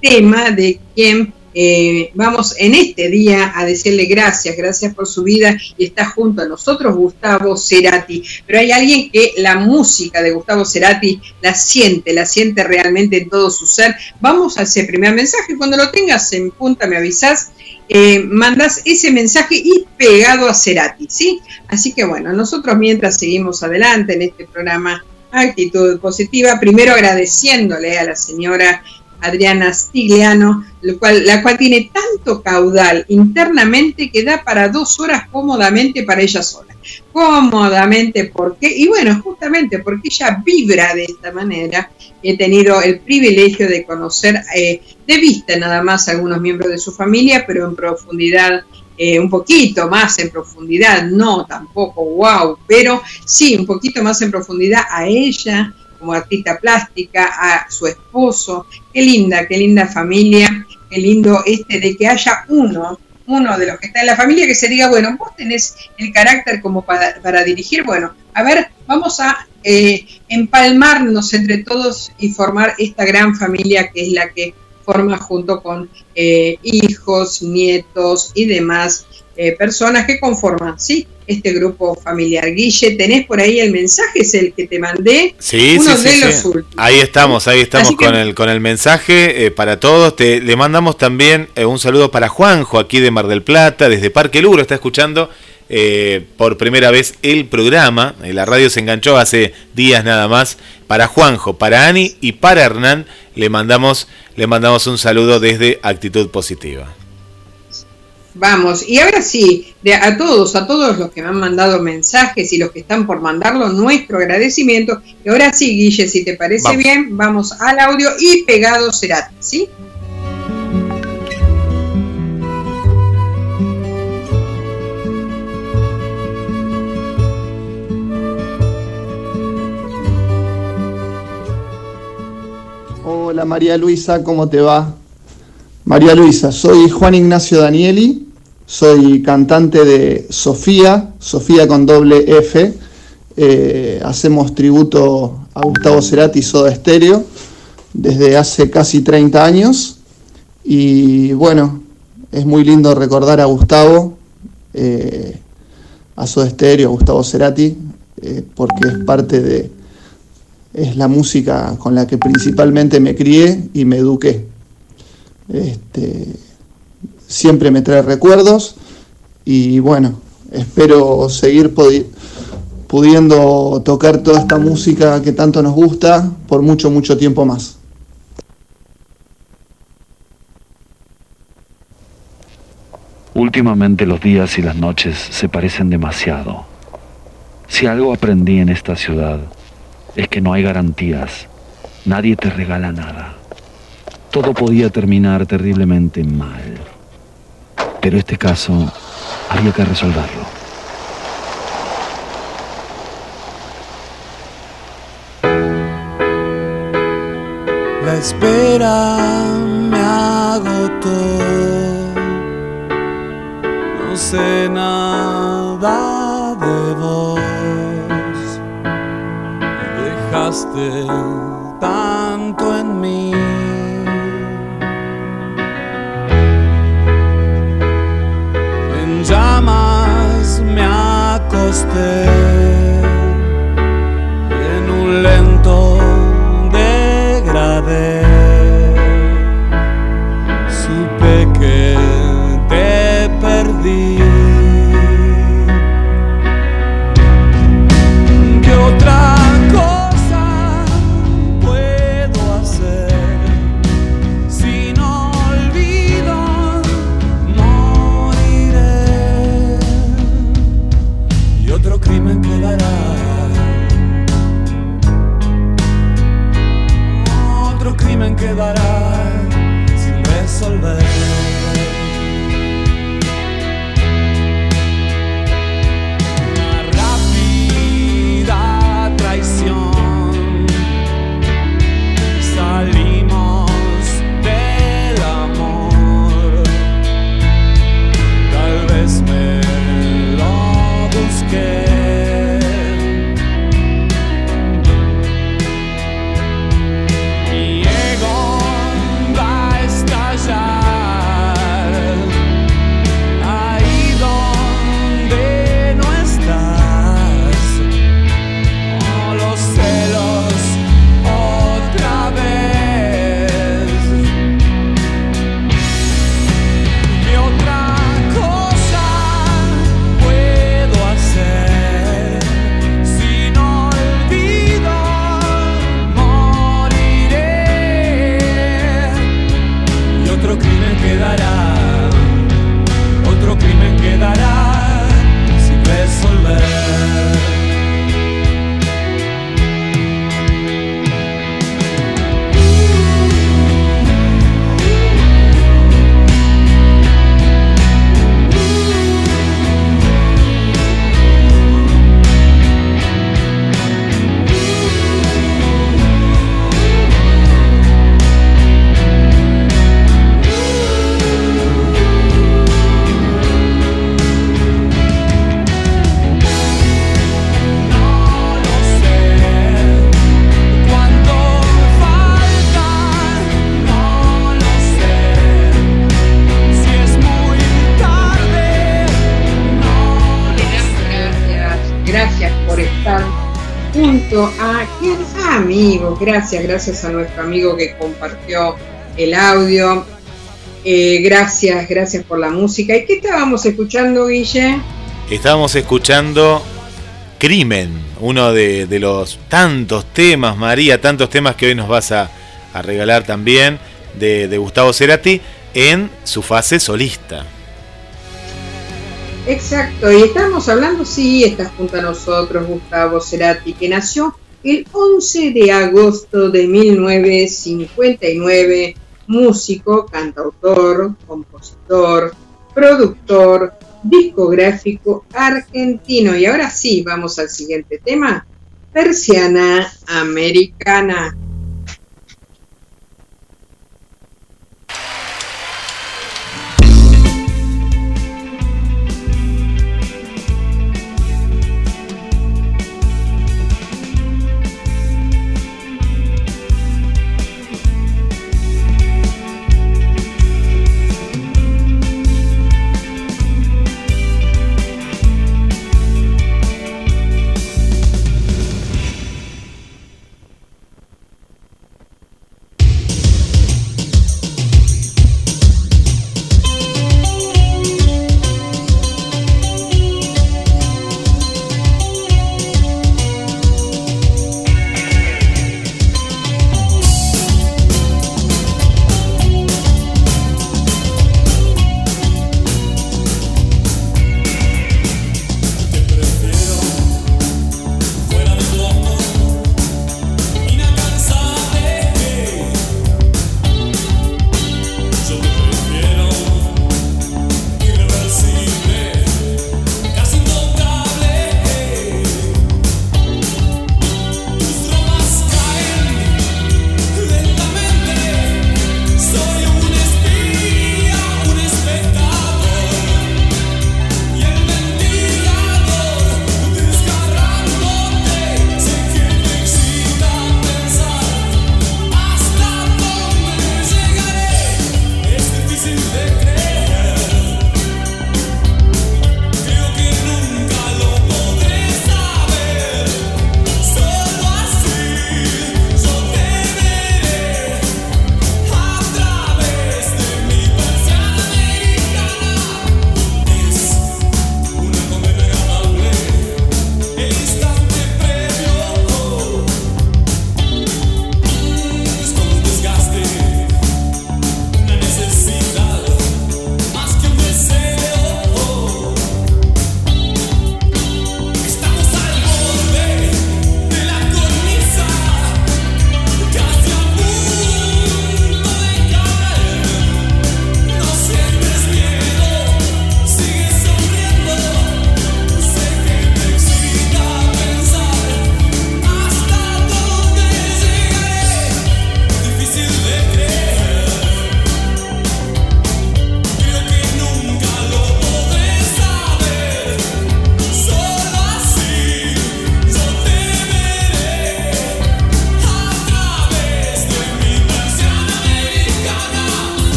tema de quien eh, vamos en este día a decirle gracias, gracias por su vida y está junto a nosotros Gustavo Cerati. Pero hay alguien que la música de Gustavo Cerati la siente, la siente realmente en todo su ser. Vamos a ese primer mensaje, cuando lo tengas en punta me avisas. Eh, mandas ese mensaje y pegado a Cerati, ¿sí? Así que bueno, nosotros mientras seguimos adelante en este programa Actitud Positiva, primero agradeciéndole a la señora Adriana Stigliano, cual, la cual tiene tanto caudal internamente que da para dos horas cómodamente para ella sola. Cómodamente, porque, y bueno, justamente porque ella vibra de esta manera, he tenido el privilegio de conocer eh, de vista nada más a algunos miembros de su familia, pero en profundidad eh, un poquito más en profundidad, no tampoco wow, pero sí un poquito más en profundidad a ella como artista plástica, a su esposo. Qué linda, qué linda familia, qué lindo este de que haya uno, uno de los que está en la familia que se diga, bueno, vos tenés el carácter como para, dirigir, bueno, a ver, vamos a eh, empalmarnos entre todos y formar esta gran familia que es la que forma junto con eh, hijos, nietos y demás eh, personas que conforman, ¿sí? Este grupo familiar. Guille, ¿tenés por ahí el mensaje? Es el que te mandé. Sí, sí, sí, Ahí estamos, ahí estamos con, el, con el mensaje eh, para todos. Te, le mandamos también un saludo para Juanjo, aquí de Mar del Plata, desde Parque Luro, está escuchando por primera vez el programa. La radio se enganchó hace días nada más. Para Juanjo, para Ani y para Hernán le mandamos, le mandamos un saludo desde Actitud Positiva. Vamos, y ahora sí, de, a todos, a todos los que me han mandado mensajes y los que están por mandarlo, nuestro agradecimiento. Y ahora sí, Guille, si te parece bien, vamos al audio y pegado será, ¿sí? Hola María Luisa, ¿cómo te va? María Luisa, soy Juan Ignacio Danieli, soy cantante de Sofía, Sofía con doble F. Eh, hacemos tributo a Gustavo Cerati y Soda Stereo desde hace casi 30 años. Y bueno, es muy lindo recordar a Gustavo, eh, a Soda Stereo, a Gustavo Cerati, eh, porque es parte de, es la música con la que principalmente me crié y me eduqué. Este, siempre me trae recuerdos y bueno, espero seguir pudiendo tocar toda esta música que tanto nos gusta por mucho, mucho tiempo más. Últimamente los días y las noches se parecen demasiado. Si algo aprendí en esta ciudad, es que no hay garantías. Nadie te regala nada. Todo podía terminar terriblemente mal. Pero este caso había que resolverlo. La espera me agotó. No sé nada de vos tanto stay gracias, gracias a nuestro amigo que compartió el audio. Eh, gracias, gracias por la música. ¿Y qué estábamos escuchando, Guille? Estábamos escuchando Crimen, uno de, los tantos temas, María, tantos temas que hoy nos vas a, regalar también de, de Gustavo Cerati en su fase solista. Exacto, y estamos hablando, sí, está junto a nosotros Gustavo Cerati, que nació el 11 de agosto de 1959, músico, cantautor, compositor, productor, discográfico argentino. Y ahora sí, vamos al siguiente tema, persiana americana.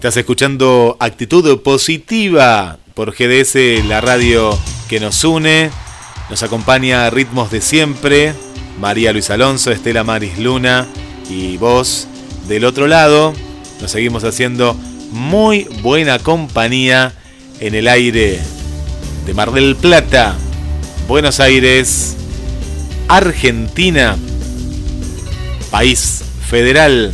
Estás escuchando Actitud Positiva por GDS, la radio que nos une. Nos acompaña Ritmos de Siempre, María Luis Alonso, Estela Maris Luna y vos del otro lado. Nos seguimos haciendo muy buena compañía en el aire de Mar del Plata, Buenos Aires, Argentina, país federal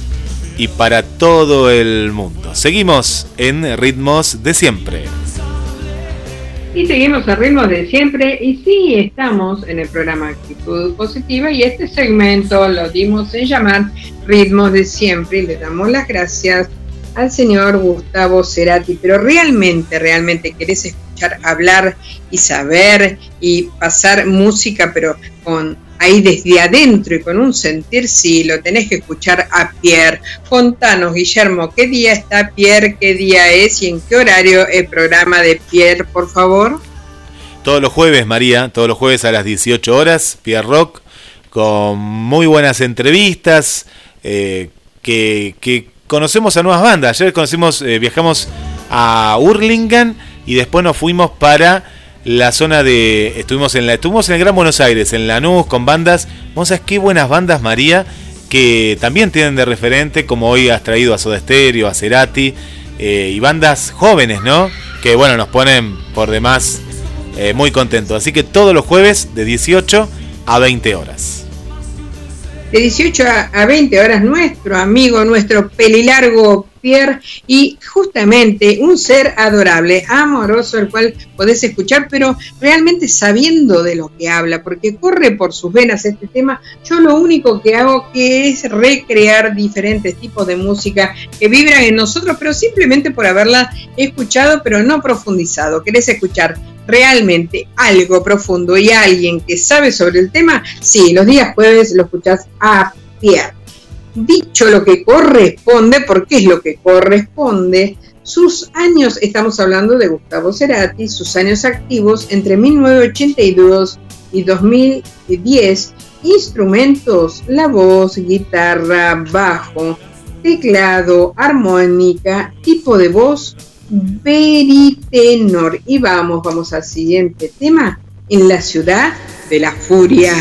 y para todo el mundo. Seguimos en ritmos de siempre. Y seguimos a ritmos de siempre y sí estamos en el programa Actitud Positiva y este segmento lo dimos en llamar ritmos de siempre y le damos las gracias al señor Gustavo Cerati, pero realmente, realmente querés escuchar hablar y saber y pasar música, pero con ahí desde adentro y con un sentir, sí, lo tenés que escuchar a Pierre. Contanos, Guillermo, ¿qué día está Pierre? ¿Qué día es y en qué horario el programa de Pierre, por favor? Todos los jueves, María, todos los jueves a las 18 horas, Pierre Rock, con muy buenas entrevistas, eh, que, conocemos a nuevas bandas. Ayer conocimos, eh, viajamos a Hurlingham y después nos fuimos para la zona de. Estuvimos en la. Estuvimos en el Gran Buenos Aires, en Lanús, con bandas. Vos sabés qué buenas bandas, María, que también tienen de referente, como hoy has traído a Soda Stereo, a Cerati, eh, y bandas jóvenes, ¿no? Que bueno, nos ponen por demás eh, muy contentos. Así que todos los jueves de 18 a 20 horas de 18 a 20 horas nuestro amigo, nuestro pelilargo Y justamente un ser adorable, amoroso, el cual podés escuchar, pero realmente sabiendo de lo que habla, porque corre por sus venas este tema. Yo lo único que hago que es recrear diferentes tipos de música que vibran en nosotros, pero simplemente por haberla escuchado, pero no profundizado. ¿Querés escuchar realmente algo profundo y alguien que sabe sobre el tema, sí, los días jueves lo escuchás a Pierre. Dicho lo que corresponde, porque es lo que corresponde, sus años, estamos hablando de Gustavo Cerati, sus años activos entre 1982 y 2010, instrumentos, la voz, guitarra, bajo, teclado, armónica, tipo de voz, Veritenor. Y vamos, vamos al siguiente tema, en la ciudad de la furia.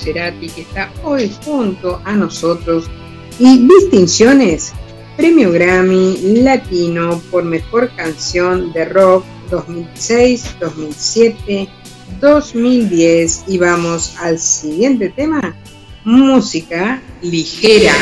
Cerati, que está hoy junto a nosotros. Y distinciones, Premio Grammy Latino por Mejor Canción de Rock 2006, 2007, 2010. Y vamos al siguiente tema, música ligera.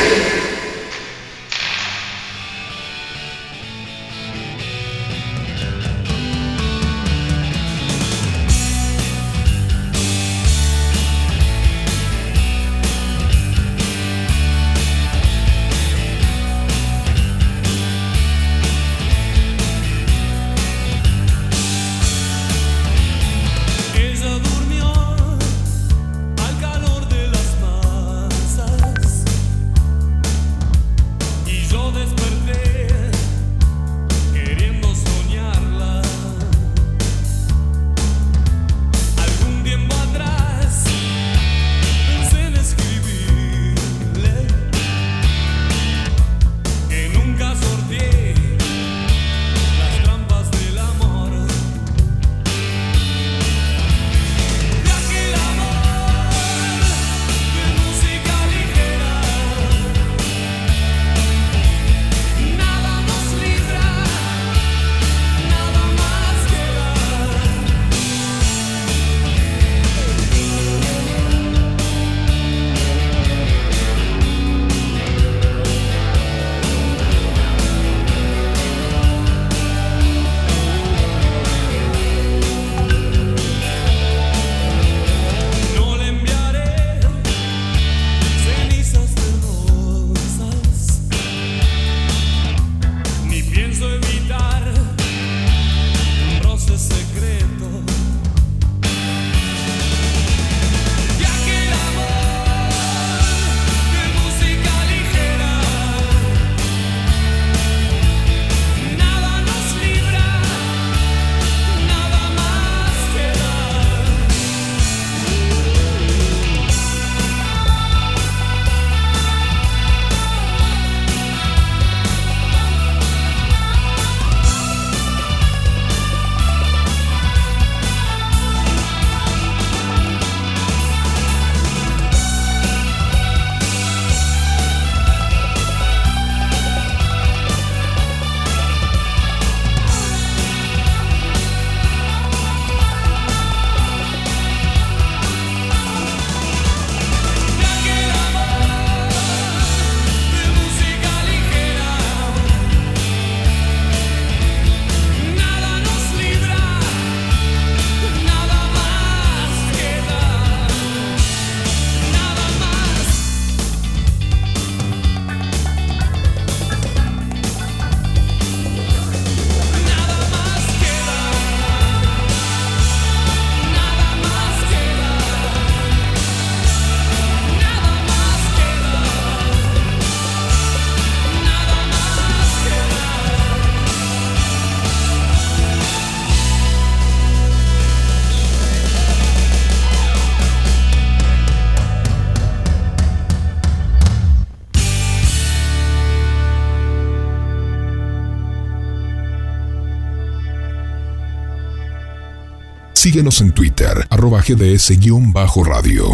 Síguenos en Twitter, arroba GDS-radio.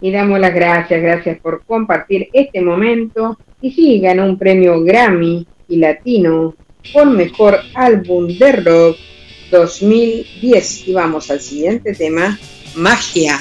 Y damos las gracias, gracias por compartir este momento. Y sí, ganó un premio Grammy y Latino por Mejor Álbum de Rock 2010. Y vamos al siguiente tema, Magia.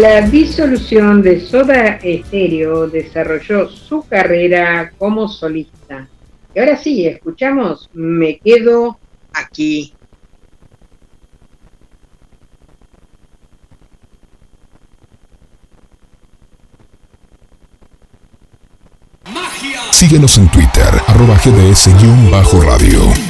La disolución de Soda Estéreo, desarrolló su carrera como solista. Y ahora sí, escuchamos Me quedo aquí. Síguenos en Twitter, arroba gds-radio.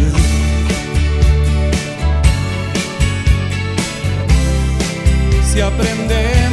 Si aprendemos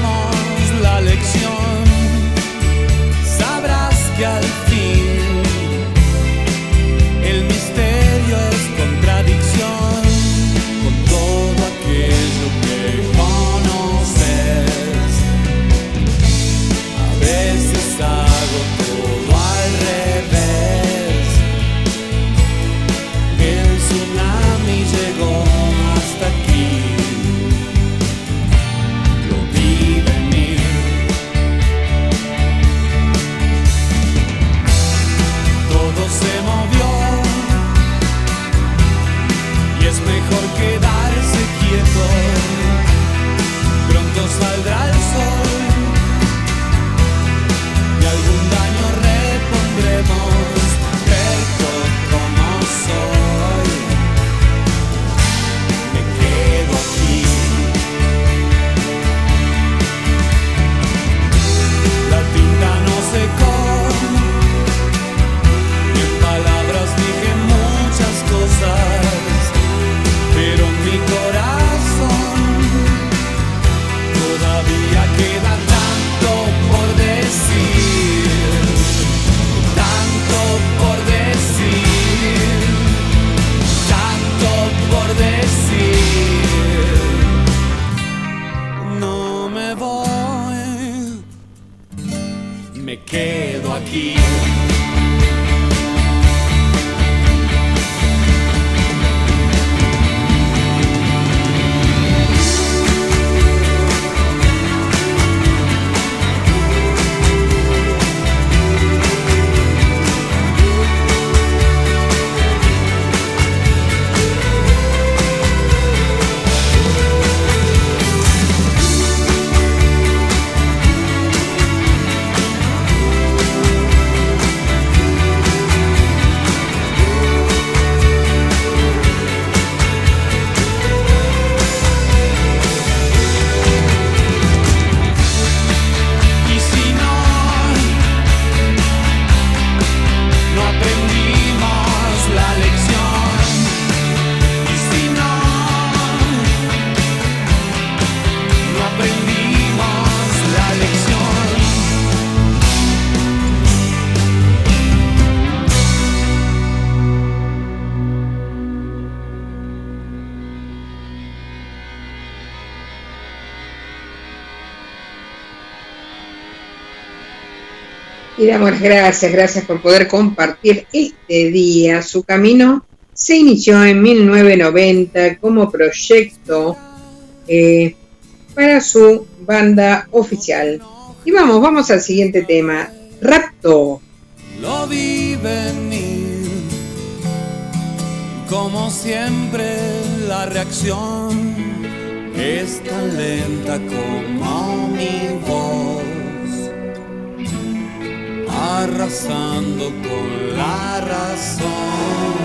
damos gracias, gracias por poder compartir este día. Su camino se inició en 1990 como proyecto eh, para su banda oficial. Y vamos, vamos al siguiente tema. Rapto. Lo vi venir, como siempre la reacción es tan lenta como mi voz, arrasando con la razón.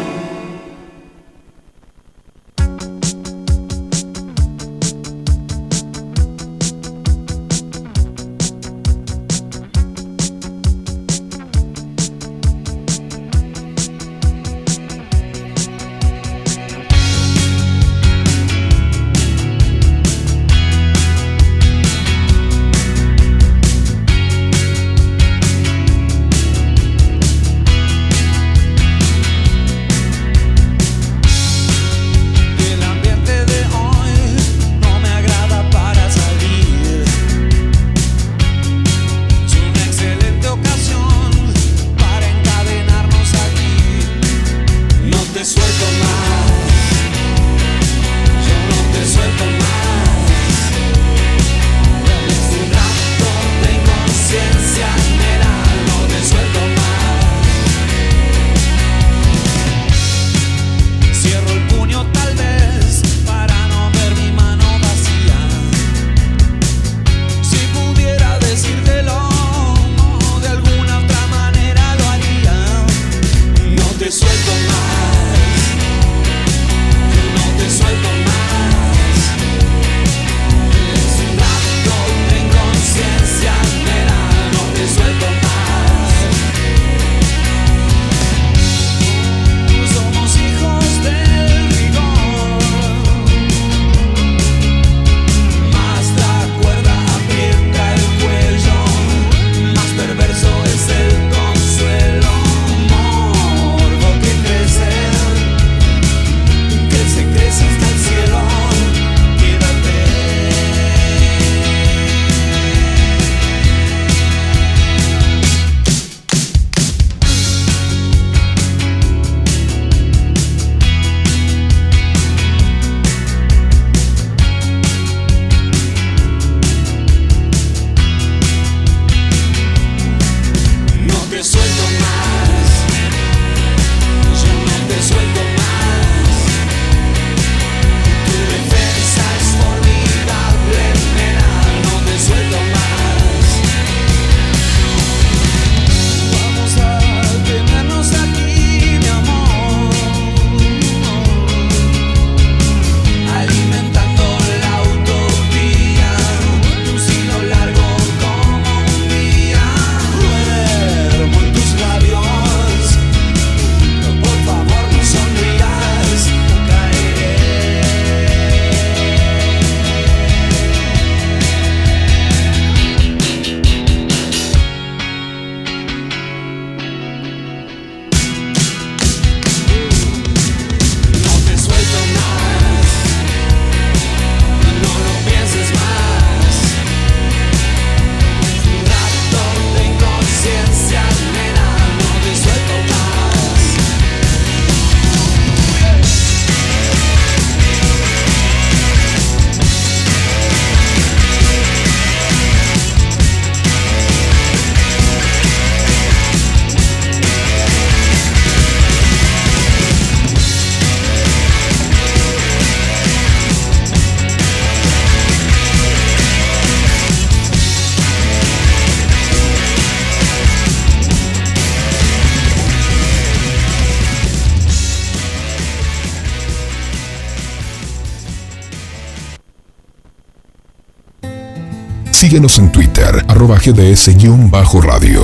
Síguenos en Twitter, arroba gds-radio.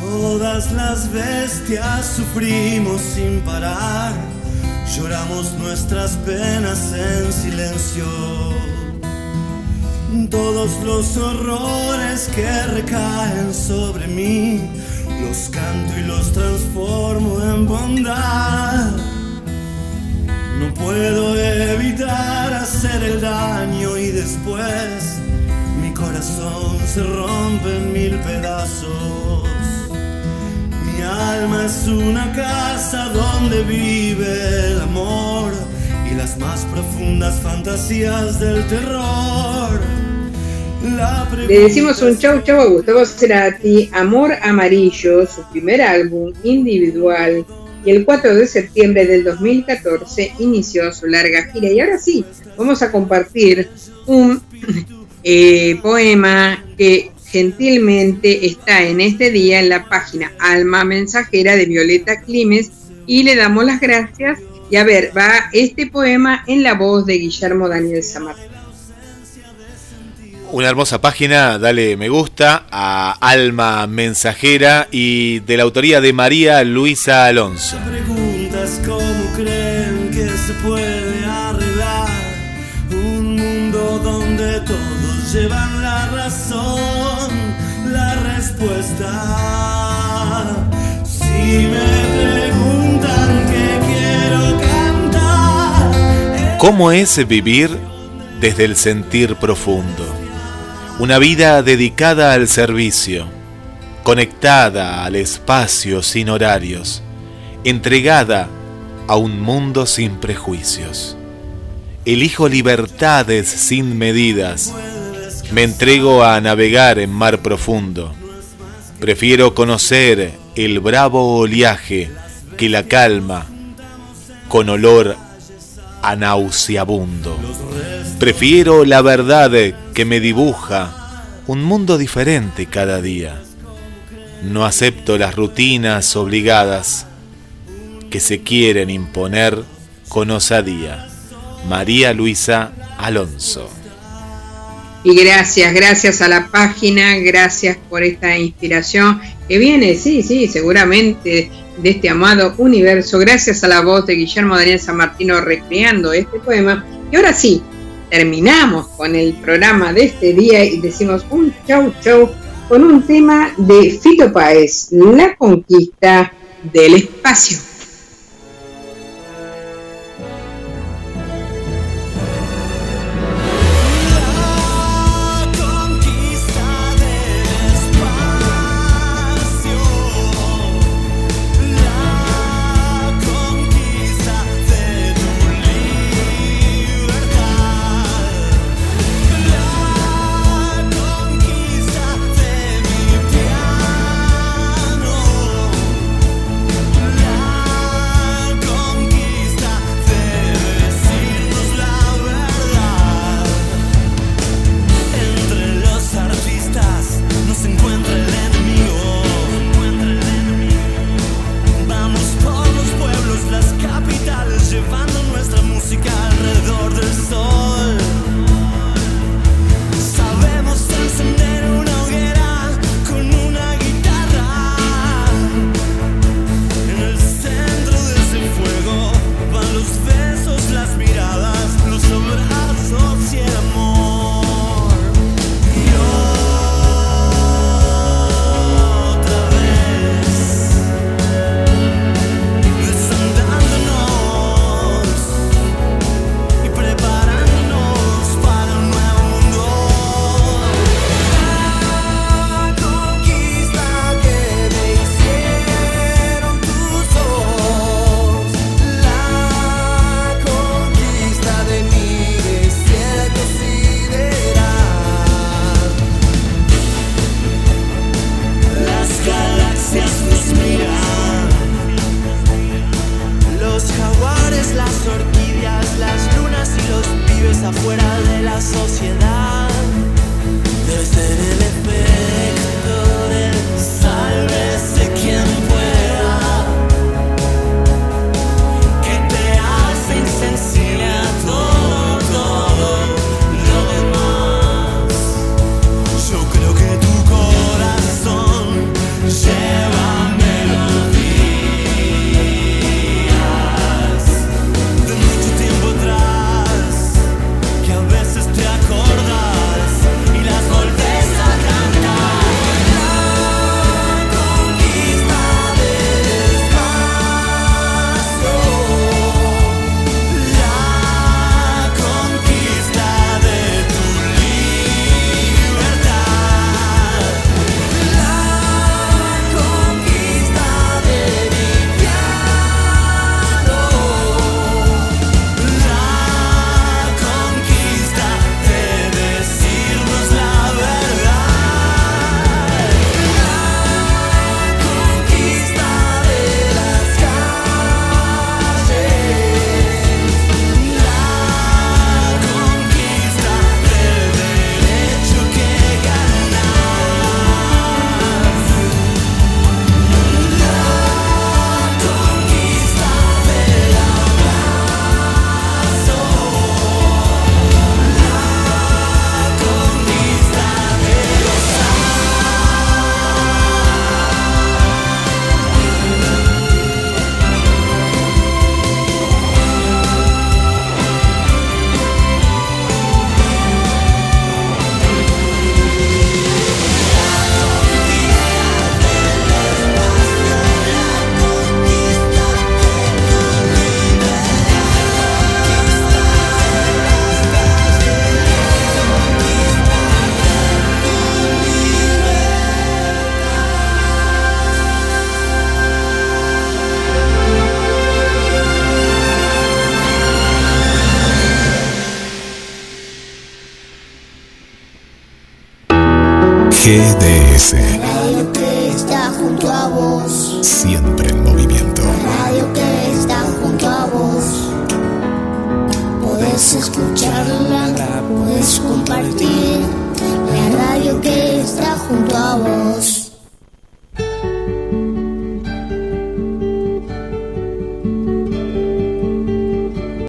Todas las bestias sufrimos sin parar, lloramos nuestras penas en silencio. Todos los horrores que recaen sobre mí, los canto y los transformo en bondad No puedo evitar hacer el daño y después mi corazón se rompe en mil pedazos. Mi alma es una casa donde vive el amor y las más profundas fantasías del terror. Le decimos un chau chau a Gustavo Cerati, Amor Amarillo, su primer álbum individual, y el 4 de septiembre del 2014 inició su larga gira. Y ahora sí, vamos a compartir un eh, poema que gentilmente está en este día en la página Alma Mensajera de Violeta Climes y le damos las gracias. Y a ver, va este poema en la voz de Guillermo Daniel Samartín. Una hermosa página, dale me gusta a Alma Mensajera y de la autoría de María Luisa Alonso. Preguntas cómo creen que se puede arreglar un mundo donde todos llevan la razón, la respuesta. Si me preguntan qué quiero cantar, ¿Cómo es vivir desde el sentir profundo? Una vida dedicada al servicio, conectada al espacio sin horarios, entregada a un mundo sin prejuicios. Elijo libertades sin medidas, me entrego a navegar en mar profundo. Prefiero conocer el bravo oleaje que la calma con olor a nauseabundo. Prefiero la verdad que me dibuja un mundo diferente cada día. No acepto las rutinas obligadas que se quieren imponer con osadía. María Luisa Alonso. Y gracias, gracias a la página, gracias por esta inspiración que viene, sí, sí, seguramente de este amado universo, gracias a la voz de Guillermo Daniel San Martino recreando este poema. Y ahora sí, terminamos con el programa de este día y decimos un chau chau con un tema de Fito Páez, la conquista del espacio. GDS.